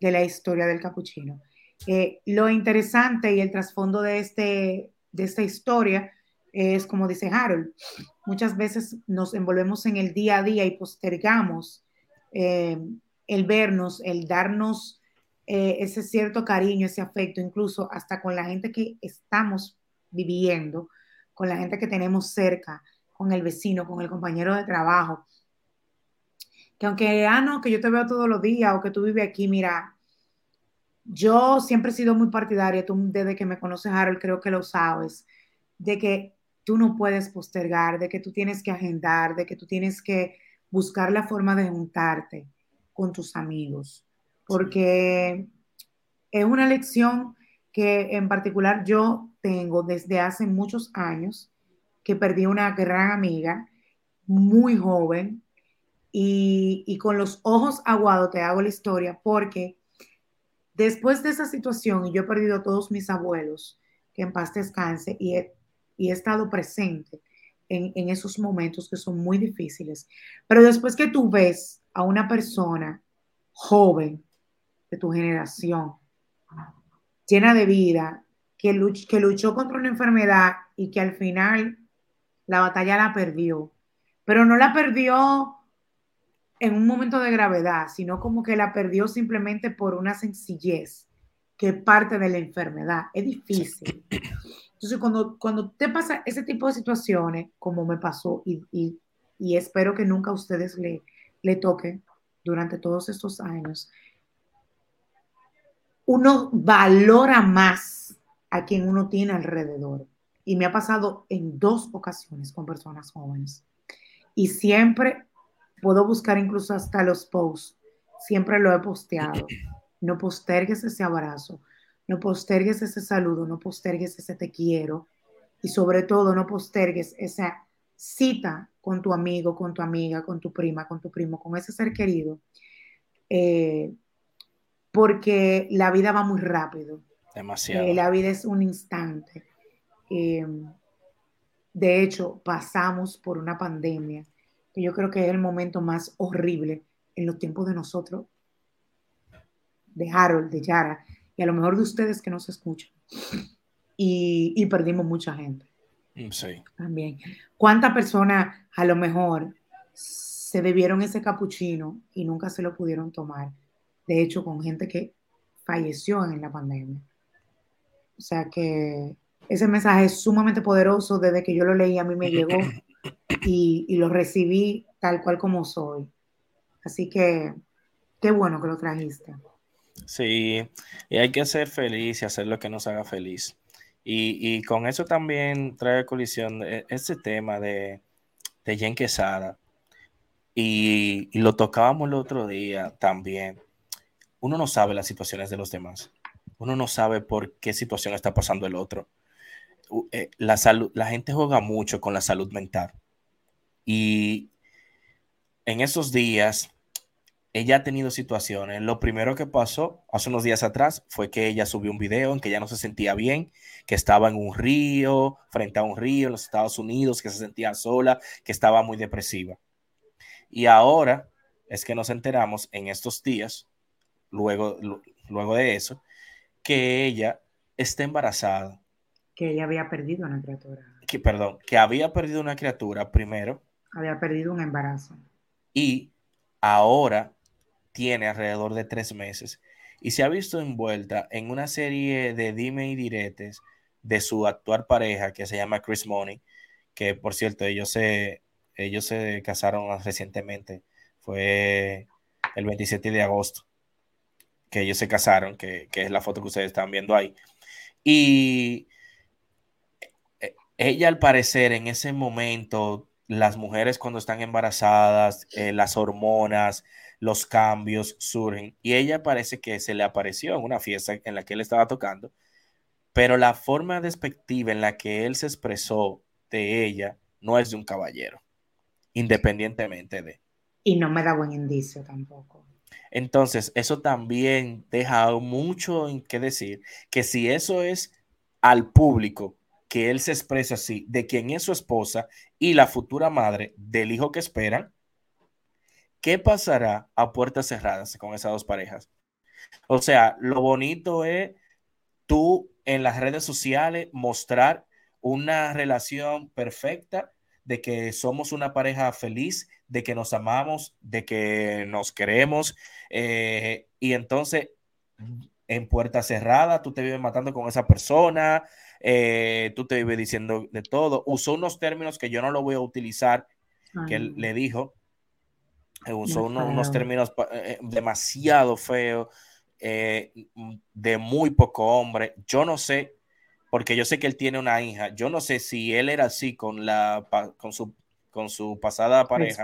de la historia del capuchino. Eh, lo interesante y el trasfondo de, este, de esta historia es, como dice Harold, muchas veces nos envolvemos en el día a día y postergamos eh, el vernos, el darnos eh, ese cierto cariño, ese afecto, incluso hasta con la gente que estamos viviendo con la gente que tenemos cerca, con el vecino, con el compañero de trabajo. Que aunque, ah, no, que yo te veo todos los días o que tú vives aquí, mira, yo siempre he sido muy partidaria, tú desde que me conoces, Harold, creo que lo sabes, de que tú no puedes postergar, de que tú tienes que agendar, de que tú tienes que buscar la forma de juntarte con tus amigos, porque es una lección que en particular yo tengo desde hace muchos años, que perdí una gran amiga, muy joven, y, con los ojos aguados te hago la historia, porque después de esa situación, y yo he perdido a todos mis abuelos, que en paz descanse, y he, y he estado presente en, en esos momentos que son muy difíciles, pero después que tú ves a una persona joven de tu generación, llena de vida, que, que luchó contra una enfermedad y que al final la batalla la perdió. Pero no la perdió en un momento de gravedad, sino como que la perdió simplemente por una sencillez que parte de la enfermedad. Es difícil. Entonces, cuando, cuando te pasa ese tipo de situaciones, como me pasó, y, y, espero que nunca a ustedes le, le toquen durante todos estos años, uno valora más a quien uno tiene alrededor. Y me ha pasado en dos ocasiones con personas jóvenes. Y siempre puedo buscar incluso hasta los posts. Siempre lo he posteado. [CLEARS THROAT] No postergues ese abrazo, no postergues ese saludo, no postergues ese te quiero. Y sobre todo, no postergues esa cita con tu amigo, con tu amiga, con tu prima, con tu primo, con ese ser querido. Eh, porque la vida va muy rápido. Demasiado. Eh, la vida es un instante. Eh, De hecho, pasamos por una pandemia que yo creo que es el momento más horrible en los tiempos de nosotros, de Harold, de Yara, y a lo mejor de ustedes que nos escuchan. Y, y perdimos mucha gente. Mm, sí. También. ¿Cuántas personas a lo mejor se bebieron ese capuchino y nunca se lo pudieron tomar? De hecho, con gente que falleció en la pandemia. O sea que ese mensaje es sumamente poderoso. Desde que yo lo leí, a mí me llegó [CLEARS THROAT] y, y lo recibí tal cual como soy. Así que qué bueno que lo trajiste. Sí, y hay que ser feliz y hacer lo que nos haga feliz. Y, y con eso también trae colisión este tema de, de Jen Quesada. Y, y, lo tocábamos el otro día también. Uno no sabe las situaciones de los demás. Uno no sabe por qué situación está pasando el otro. Eh, la, salud, la gente juega mucho con la salud mental. Y en esos días ella ha tenido situaciones. Lo primero que pasó hace unos días atrás fue que ella subió un video en que ya no se sentía bien, que estaba en un río, frente a un río en los Estados Unidos, que se sentía sola, que estaba muy depresiva. Y ahora es que nos enteramos en estos días, luego, luego de eso, que ella está embarazada. Que ella había perdido una criatura. Que, perdón, que había perdido una criatura primero. Había perdido un embarazo. Y ahora tiene alrededor de tres meses y se ha visto envuelta en una serie de dime y diretes de su actual pareja que se llama Chris Money, que por cierto ellos se, ellos se casaron recientemente, fue el 27 de agosto que ellos se casaron, que, que es la foto que ustedes están viendo ahí. Y eh, ella al parecer en ese momento, las mujeres cuando están embarazadas, eh, las hormonas, los cambios surgen. Y ella parece que se le apareció en una fiesta en la que él estaba tocando, pero la forma despectiva en la que él se expresó de ella no es de un caballero, independientemente de. Y no me da buen indicio tampoco. Entonces, eso también deja mucho en qué decir, que si eso es al público, que él se expresa así, de quien es su esposa y la futura madre del hijo que esperan, ¿qué pasará a puertas cerradas con esas dos parejas? O sea, lo bonito es tú en las redes sociales mostrar una relación perfecta de que somos una pareja feliz, de que nos amamos, de que nos queremos, eh, y entonces en puerta cerrada tú te vives matando con esa persona, eh, tú te vives diciendo de todo. Usó unos términos que yo no lo voy a utilizar, que él le dijo, usó unos, términos eh, eh, demasiado feos, eh, de muy poco hombre. Yo no sé, porque yo sé que él tiene una hija. Yo no sé si él era así con, la, con, su, con su pasada pareja,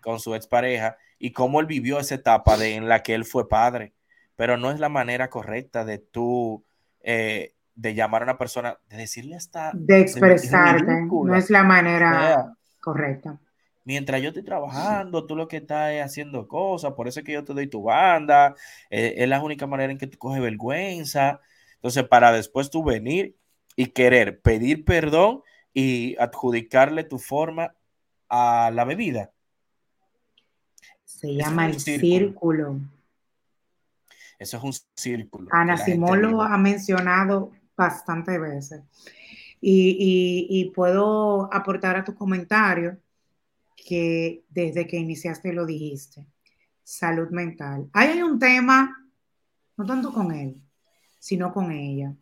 con su expareja, y cómo él vivió esa etapa de, en la que él fue padre. Pero no es la manera correcta de tú, de llamar a una persona, de decirle hasta... De expresarte, no es la manera correcta mientras yo estoy trabajando, tú lo que estás es haciendo cosas, por eso es que yo te doy tu banda, eh, es la única manera en que tú coges vergüenza. Entonces, para después tú venir y querer pedir perdón y adjudicarle tu forma a la bebida. Se llama el círculo. Eso es un círculo. Ana Simón lo ha mencionado bastantes veces. Y, y, puedo aportar a tu comentario que desde que iniciaste lo dijiste, salud mental. Ahí hay un tema, no tanto con él, sino con ella.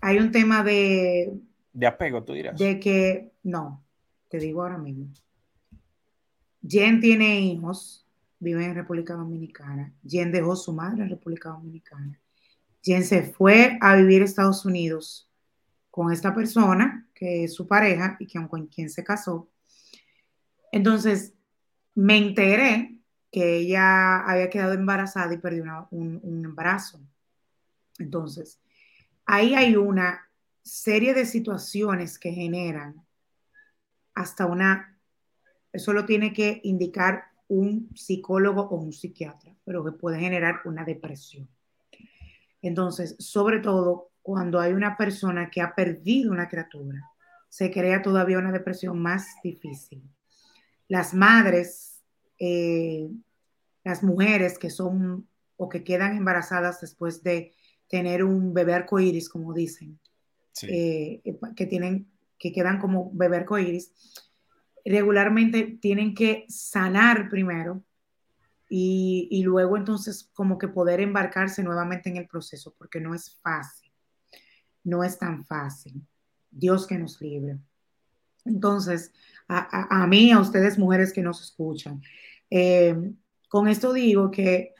Hay un tema de... De apego, tú dirás. De que, no, te digo ahora mismo. Jen tiene hijos, vive en República Dominicana. Jen dejó su madre en República Dominicana. Jen se fue a vivir a Estados Unidos con esta persona, que es su pareja y con quien se casó. Entonces, me enteré que ella había quedado embarazada y perdió un, un embarazo. Entonces, ahí hay una serie de situaciones que generan hasta una, eso lo tiene que indicar un psicólogo o un psiquiatra, pero que puede generar una depresión. Entonces, sobre todo cuando hay una persona que ha perdido una criatura se crea todavía una depresión más difícil. Las madres, eh, las mujeres que son o que quedan embarazadas después de tener un bebé arcoíris, como dicen, eh, que tienen, que quedan como bebé arcoíris, regularmente tienen que sanar primero y, y, luego entonces como que poder embarcarse nuevamente en el proceso, porque no es fácil, no es tan fácil. Dios que nos libre. Entonces, a, a, mí, a ustedes mujeres que nos escuchan, eh, con esto digo que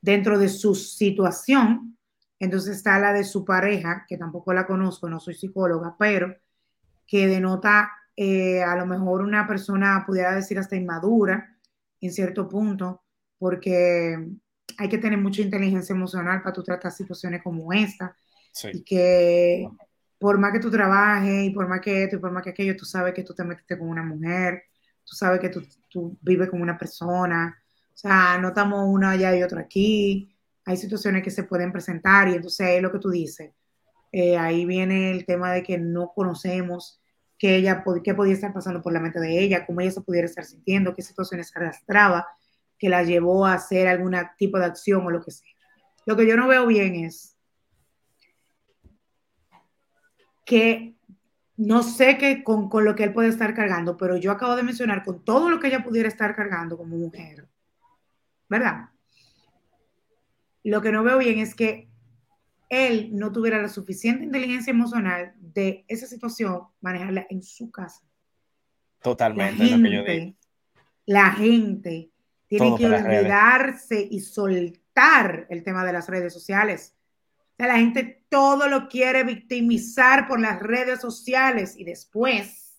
dentro de su situación, entonces está la de su pareja, que tampoco la conozco, no soy psicóloga, pero que denota eh, a lo mejor una persona, pudiera decir hasta inmadura en cierto punto, porque hay que tener mucha inteligencia emocional para tú tratar situaciones como esta. Y que por más que tú trabajes y por más que esto y por más que aquello, tú sabes que tú te metiste con una mujer, tú sabes que tú, tú vives con una persona, o sea, no estamos uno allá y otro aquí, hay situaciones que se pueden presentar y entonces es lo que tú dices. Eh, ahí viene el tema de que no conocemos qué ella qué podía estar pasando por la mente de ella, cómo ella se pudiera estar sintiendo, qué situaciones arrastraba que la llevó a hacer algún tipo de acción o lo que sea. Lo que yo no veo bien es que no sé qué con, con, lo que él puede estar cargando, pero yo acabo de mencionar con todo lo que ella pudiera estar cargando como mujer, ¿verdad? Lo que no veo bien es que él no tuviera la suficiente inteligencia emocional de esa situación, manejarla en su casa. Totalmente. La gente, la gente tiene que olvidarse y soltar el tema de las redes sociales la gente todo lo quiere victimizar por las redes sociales y después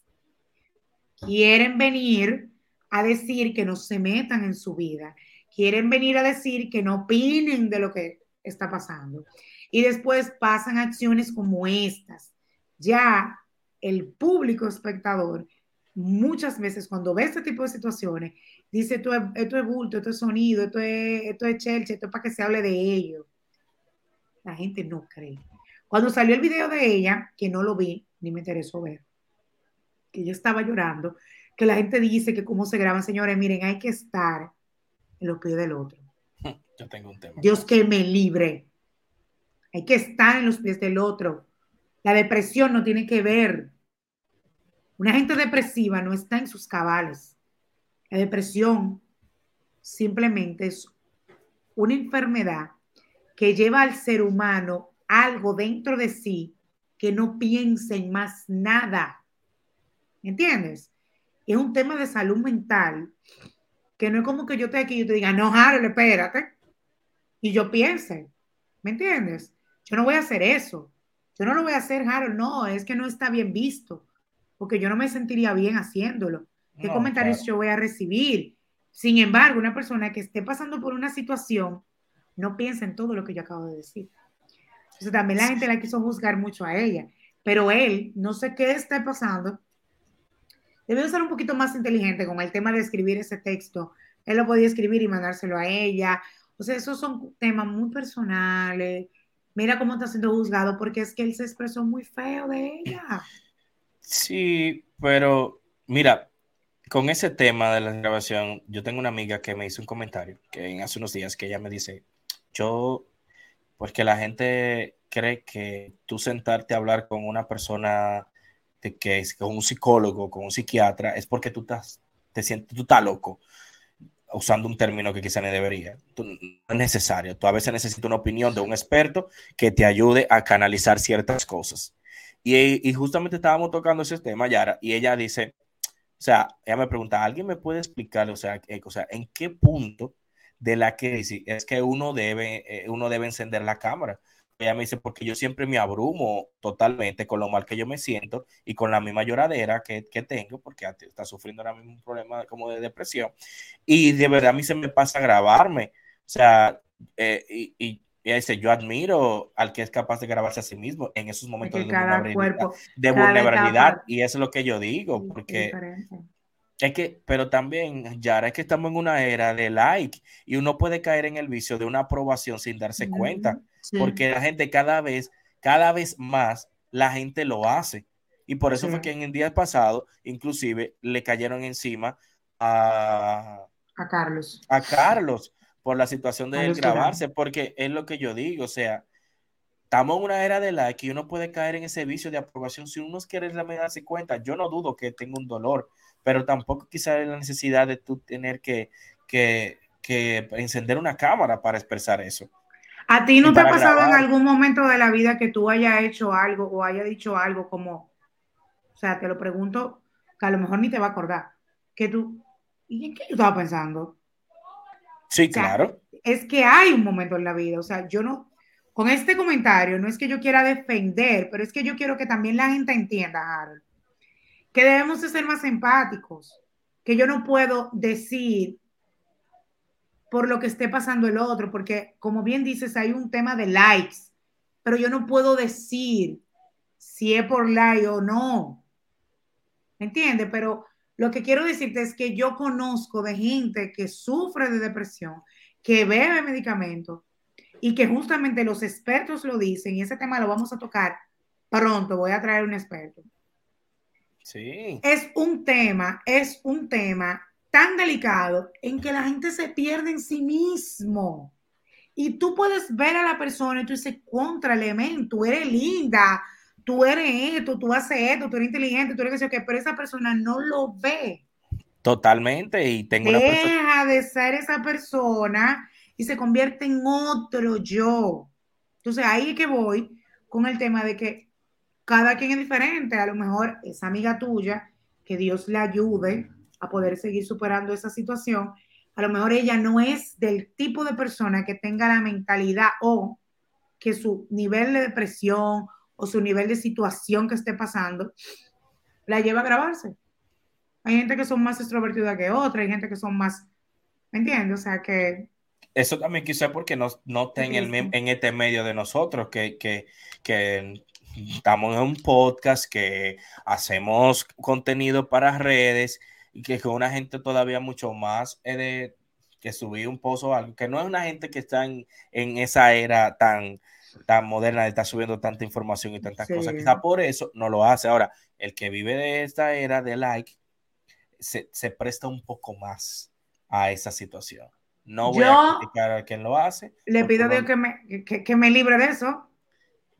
quieren venir a decir que no se metan en su vida. Quieren venir a decir que no opinen de lo que está pasando. Y después pasan acciones como estas. Ya el público espectador, muchas veces cuando ve este tipo de situaciones, dice esto es, esto es bulto, esto es sonido, esto es, esto es chelche, esto es para que se hable de ello la gente no cree. Cuando salió el video de ella, que no lo vi, ni me interesó ver, que ella estaba llorando, que la gente dice que cómo se graban, señores, miren, hay que estar en los pies del otro. [LAUGHS] Yo tengo un tema. Dios que me libre. Hay que estar en los pies del otro. La depresión no tiene que ver. Una gente depresiva no está en sus cabales. La depresión simplemente es una enfermedad que lleva al ser humano algo dentro de sí que no piense en más nada. ¿Me entiendes? Es un tema de salud mental que no es como que yo esté aquí y yo te diga, no, Harold, espérate. Y yo piense. ¿Me entiendes? Yo no voy a hacer eso. Yo no lo voy a hacer, Harold. No, es que no está bien visto. Porque yo no me sentiría bien haciéndolo. ¿Qué comentarios yo voy a recibir? Sin embargo, una persona que esté pasando por una situación no piensa en todo lo que yo acabo de decir. Entonces también la gente la quiso juzgar mucho a ella, pero él, no sé qué está pasando, debió ser un poquito más inteligente con el tema de escribir ese texto. Él lo podía escribir y mandárselo a ella. O sea, esos son temas muy personales. Mira cómo está siendo juzgado porque es que él se expresó muy feo de ella. Sí, pero mira, con ese tema de la grabación, yo tengo una amiga que me hizo un comentario que hace unos días que ella me dice, yo, porque la gente cree que tú sentarte a hablar con una persona de que es con un psicólogo, con un psiquiatra, es porque tú estás, te sientes, tú estás loco, usando un término que quizá no debería. no es necesario. Tú a veces necesitas una opinión de un experto que te ayude a canalizar ciertas cosas. Y, justamente estábamos tocando ese tema, Yara, y ella dice, o sea, ella me pregunta, ¿alguien me puede explicar, o sea, o sea en qué punto de la crisis es que uno debe, eh, uno debe encender la cámara. Ella me dice, porque yo siempre me abrumo totalmente con lo mal que yo me siento y con la misma lloradera que, que tengo, porque está sufriendo ahora mismo un problema como de depresión. Y de verdad a mí se me pasa a grabarme. O sea, eh, y, y ella dice, yo admiro al que es capaz de grabarse a sí mismo en esos momentos de vulnerabilidad, de vulnerabilidad y eso es lo que yo digo, porque es que, pero también, Yara, es que estamos en una era de like y uno puede caer en el vicio de una aprobación sin darse cuenta, porque la gente cada vez, cada vez más, la gente lo hace. Y por eso fue que en el día pasado, inclusive, le cayeron encima a, a Carlos. A Carlos, por la situación de él grabarse, porque es lo que yo digo, o sea, estamos en una era de like y uno puede caer en ese vicio de aprobación si uno quiere realmente darse cuenta. Yo no dudo que tenga un dolor, pero tampoco quizá la necesidad de tú tener que, que, que encender una cámara para expresar eso. ¿A ti no te ha pasado en algún momento de la vida que tú hayas hecho algo o haya dicho algo como, o sea, te lo pregunto, que a lo mejor ni te va a acordar, que tú, ¿y en qué yo estaba pensando? Sí, claro. Es que hay un momento en la vida, o sea, yo no, con este comentario, no es que yo quiera defender, pero es que yo quiero que también la gente entienda, Harold, que debemos de ser más empáticos, que yo no puedo decir por lo que esté pasando el otro, porque como bien dices, hay un tema de likes, pero yo no puedo decir si es por like o no. ¿Me entiendes? Pero lo que quiero decirte es que yo conozco de gente que sufre de depresión, que bebe medicamentos y que justamente los expertos lo dicen, y ese tema lo vamos a tocar pronto, voy a traer un experto. Sí. Es un tema, es un tema tan delicado en que la gente se pierde en sí mismo. Y tú puedes ver a la persona y tú dices, contra elemento, tú eres linda, tú eres esto, tú haces esto, tú eres inteligente, tú eres que pero esa persona no lo ve. Totalmente, y tengo Deja de ser esa persona y se convierte en otro yo. Entonces ahí es que voy con el tema de que cada quien es diferente. A lo mejor esa amiga tuya, que Dios le ayude, a poder seguir superando esa situación. A lo mejor ella no es del tipo de persona que tenga la mentalidad o que su nivel de depresión o su nivel de situación que esté pasando la lleva a grabarse. Hay gente que son más extrovertida que otra, hay gente que son más, ¿me entiendes? O sea que... Eso también quizá porque no, no está en, el, en este medio de nosotros, que, que, que estamos en un podcast, que hacemos contenido para redes y que es una gente todavía mucho más eh, de que subir un pozo o algo, que no es una gente que está en, esa era tan, tan moderna de estar subiendo tanta información y tantas cosas. Quizá por eso no lo hace. Ahora, el que vive de esta era de like se, presta un poco más a esa situación. No voy a criticar a quien lo hace. Le pido a Dios que me, que me libre de eso.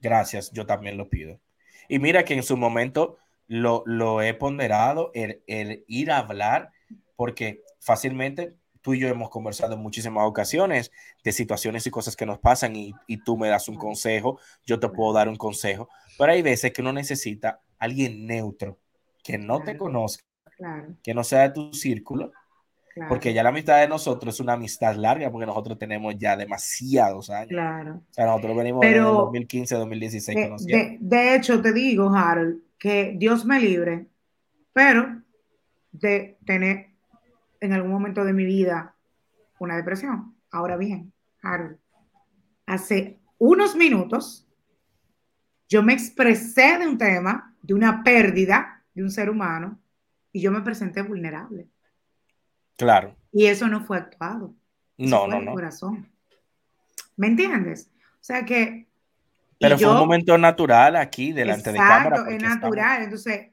Gracias, yo también lo pido. Y mira que en su momento lo, he ponderado, el, ir a hablar, porque fácilmente tú y yo hemos conversado en muchísimas ocasiones de situaciones y cosas que nos pasan y, tú me das un consejo, yo te puedo dar un consejo, pero hay veces que uno necesita alguien neutro, que no te conozca, que no sea de tu círculo, porque ya la amistad de nosotros es una amistad larga, porque nosotros tenemos ya demasiados años. Claro. O sea, nosotros venimos de 2015, 2016 de, de hecho, te digo, Harold, que Dios me libre, pero de tener en algún momento de mi vida una depresión. Ahora bien, Harold, hace unos minutos yo me expresé de un tema, de una pérdida de un ser humano, y yo me presenté vulnerable. Claro. Y eso no fue actuado. no, no, no. Corazón. ¿Me entiendes? O sea que pero fue un momento natural aquí, delante de cámara. Exacto, es natural. Entonces,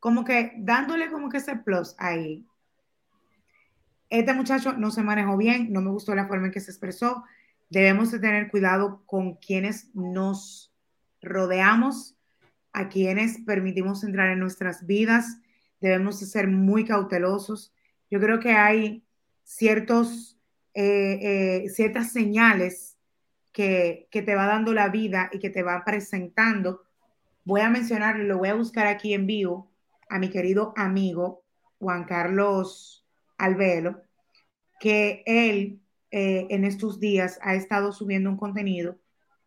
como que dándole como que ese plus ahí. Este muchacho no se manejó bien, no me gustó la forma en que se expresó. Debemos de tener cuidado con quienes nos rodeamos, a quienes permitimos entrar en nuestras vidas. Debemos de ser muy cautelosos. Yo creo que hay ciertos, eh, eh, ciertas señales que, te va dando la vida y que te va presentando. Voy a mencionar, lo voy a buscar aquí en vivo, a mi querido amigo Juan Carlos Albelo, que él eh, en estos días ha estado subiendo un contenido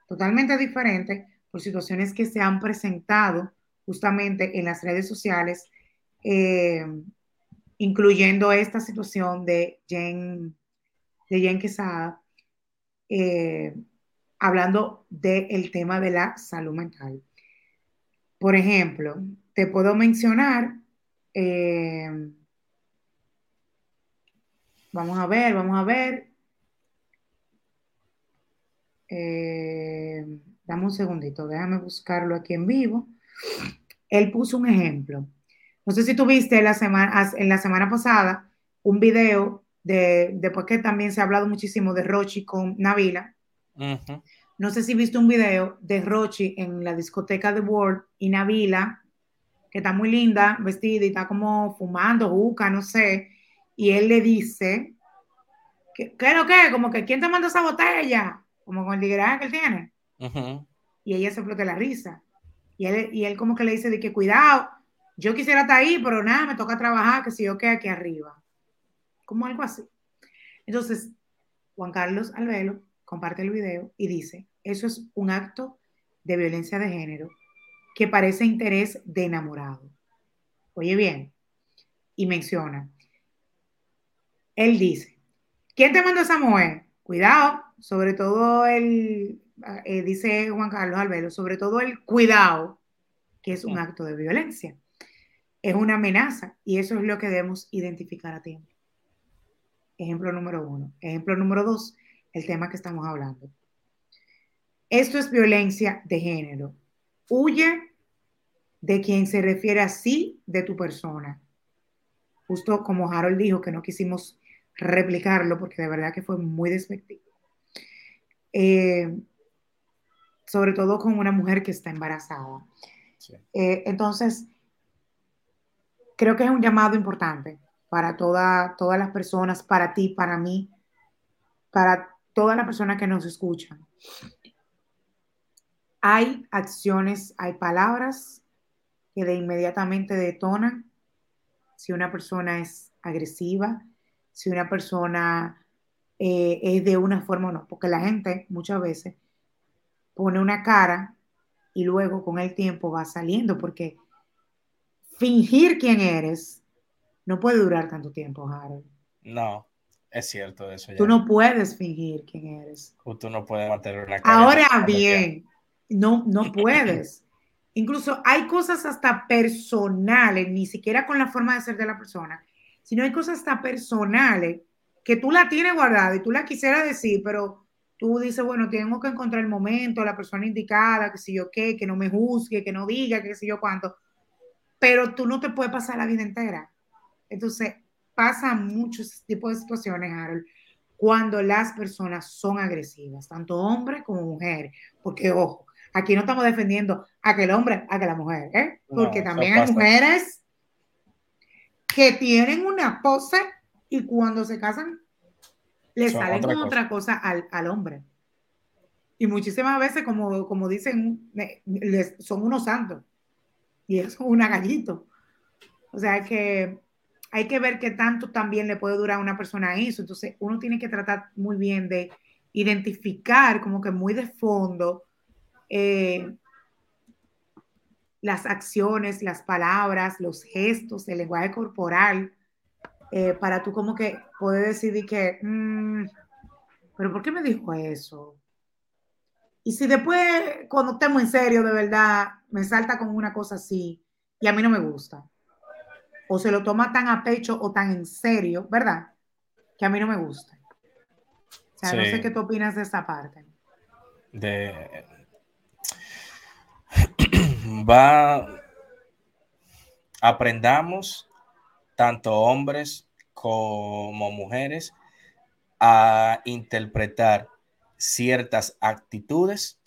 totalmente diferente por situaciones que se han presentado justamente en las redes sociales, eh, incluyendo esta situación de Jen, de Jen Quesada. Eh, hablando del tema de la salud mental. Por ejemplo, te puedo mencionar, eh, vamos a ver, vamos a ver, eh, dame un segundito, déjame buscarlo aquí en vivo. él puso un ejemplo. No sé si tuviste la semana, en la semana pasada un video de, después que también se ha hablado muchísimo de Rochi con Navila. No sé si viste un video de Rochi en la discoteca de World y Navila, que está muy linda, vestida y está como fumando, juca, no sé. Y él le dice, ¿qué, qué lo que? Como que, ¿quién te mandó esa botella? Como con el liderazgo que él tiene. Y ella se explota la risa. Y él, y él como que le dice de que cuidado, yo quisiera estar ahí, pero nada, me toca trabajar, que si yo quedo aquí arriba como algo así. Entonces, Juan Carlos Albelo comparte el video y dice, eso es un acto de violencia de género que parece interés de enamorado. Oye bien, y menciona, él dice, ¿quién te mandó esa mujer? Cuidado, sobre todo el, eh, dice Juan Carlos Albelo, sobre todo el cuidado, que es un acto de violencia. Es una amenaza y eso es lo que debemos identificar a tiempo. Ejemplo número uno. Ejemplo número dos, el tema que estamos hablando. Esto es violencia de género. Huye de quien se refiere así de tu persona. Justo como Harold dijo que no quisimos replicarlo porque de verdad que fue muy despectivo. Eh, sobre todo con una mujer que está embarazada. Eh, entonces, creo que es un llamado importante para toda, todas las personas, para ti, para mí, para todas las personas que nos escuchan. Hay acciones, hay palabras que de inmediatamente detonan si una persona es agresiva, si una persona eh, es de una forma o no, porque la gente muchas veces pone una cara y luego con el tiempo va saliendo, porque fingir quién eres no puede durar tanto tiempo, Harold. No, es cierto eso. Tú no puedes fingir quién eres. tú no puedes mantener una cara. Ahora bien, no, no puedes. Incluso hay cosas hasta personales, ni siquiera con la forma de ser de la persona, sino hay cosas hasta personales que tú la tienes guardada y tú la quisieras decir, pero tú dices, bueno, tengo que encontrar el momento, la persona indicada, que si yo qué, que no me juzgue, que no diga, que si yo cuánto, pero tú no te puedes pasar la vida entera entonces, pasa muchos tipos de situaciones, Harold, cuando las personas son agresivas, tanto hombres como mujeres, porque ojo, aquí no estamos defendiendo a que el hombre, a que la mujer, ¿eh? porque también hay mujeres que tienen una pose y cuando se casan le salen con otra cosa al, al, hombre. Y muchísimas veces, como, como dicen, son unos santos. Y es un gallito. O sea que hay que ver qué tanto también le puede durar a una persona eso. Entonces, uno tiene que tratar muy bien de identificar como que muy de fondo eh, las acciones, las palabras, los gestos, el lenguaje corporal, eh, para tú como que poder decidir que, mm, pero ¿por qué me dijo eso? Y si después, cuando estemos en serio, de verdad, me salta con una cosa así y a mí no me gusta o se lo toma tan a pecho o tan en serio, ¿verdad? Que a mí no me gusta. O sea, no sé qué tú opinas de esa parte. De... [CLEARS THROAT] Va, aprendamos, tanto hombres como mujeres, a interpretar ciertas actitudes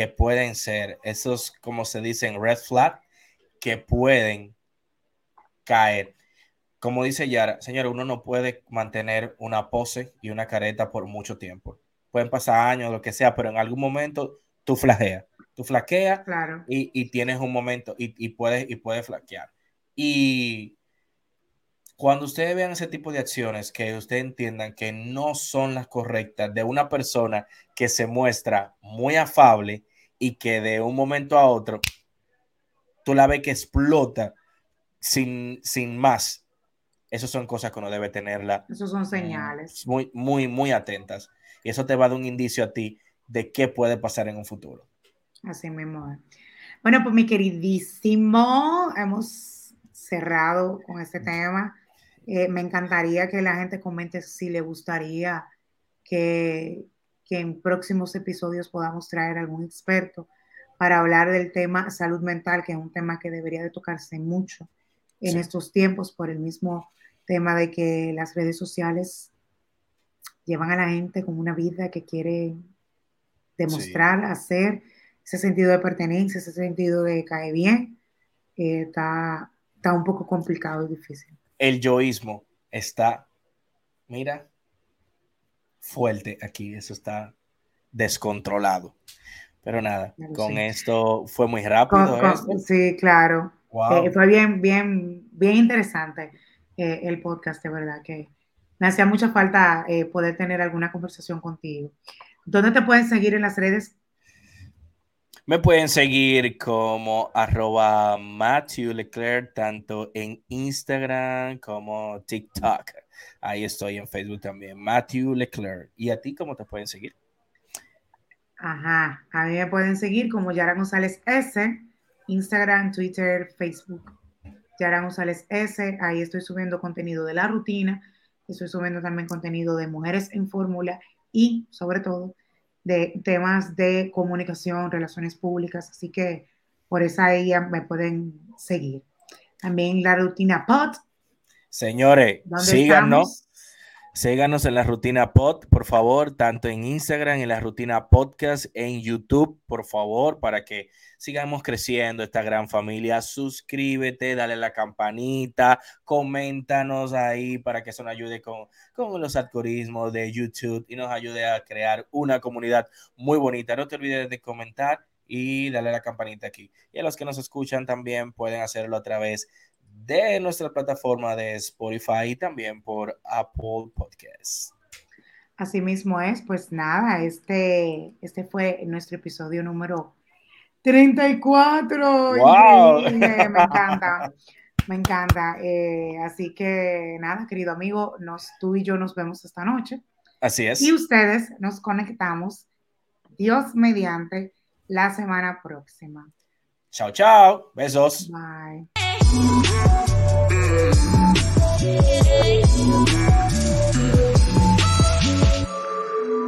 que pueden ser esos, como se dicen, red flag, que pueden caer. Como dice Yara, señor, uno no puede mantener una pose y una careta por mucho tiempo. Pueden pasar años, lo que sea, pero en algún momento tú flaqueas. Tú flaqueas y, tienes un momento y, puedes, y puedes flaquear. Y cuando ustedes vean ese tipo de acciones que ustedes entiendan que no son las correctas de una persona que se muestra muy afable y que de un momento a otro tú la ves que explota sin, sin más. Esas son cosas que uno debe tenerla. Esos son señales. Muy, muy, muy atentas. Y eso te va a dar un indicio a ti de qué puede pasar en un futuro. Así mismo. Bueno, pues mi queridísimo, hemos cerrado con este tema. Eh, me encantaría que la gente comente si le gustaría que, que en próximos episodios podamos traer algún experto para hablar del tema salud mental, que es un tema que debería de tocarse mucho en estos tiempos por el mismo tema de que las redes sociales llevan a la gente con una vida que quiere demostrar, hacer, ese sentido de pertenencia, ese sentido de caer bien, eh, está, está un poco complicado y difícil. El yoísmo está, mira, fuerte aquí, eso está descontrolado. Pero nada, con esto fue muy rápido. sí, claro. Eh, fue bien, bien, bien interesante eh, el podcast, de verdad, que me hacía mucha falta eh, poder tener alguna conversación contigo. ¿Dónde te pueden seguir en las redes? Me pueden seguir como arroba Matthew Leclerc, tanto en Instagram como TikTok. Ahí estoy en Facebook también, Matthew Leclerc. ¿Y a ti cómo te pueden seguir? Ajá, a mí me pueden seguir como Yara González S, Instagram, Twitter, Facebook. Yara González S, ahí estoy subiendo contenido de la rutina, estoy subiendo también contenido de mujeres en fórmula y sobre todo de temas de comunicación, relaciones públicas, así que por esa ella me pueden seguir. También la rutina POT. Señores, síganos. Síganos en la rutina pod, por favor, tanto en Instagram, en la rutina podcast, en YouTube, por favor, para que sigamos creciendo esta gran familia. Suscríbete, dale la campanita, coméntanos ahí para que eso nos ayude con, con los algoritmos de YouTube y nos ayude a crear una comunidad muy bonita. No te olvides de comentar y darle la campanita aquí. Y a los que nos escuchan también pueden hacerlo a través de nuestra plataforma de Spotify y también por Apple Podcasts. Así mismo es, pues nada, este, este fue nuestro episodio número 34. Wow. me encanta, me encanta. Eh, así que nada, querido amigo, nos, tú y yo nos vemos esta noche. Así es. Y ustedes nos conectamos, Dios mediante, la semana próxima. Chao, chao. Besos. Bye.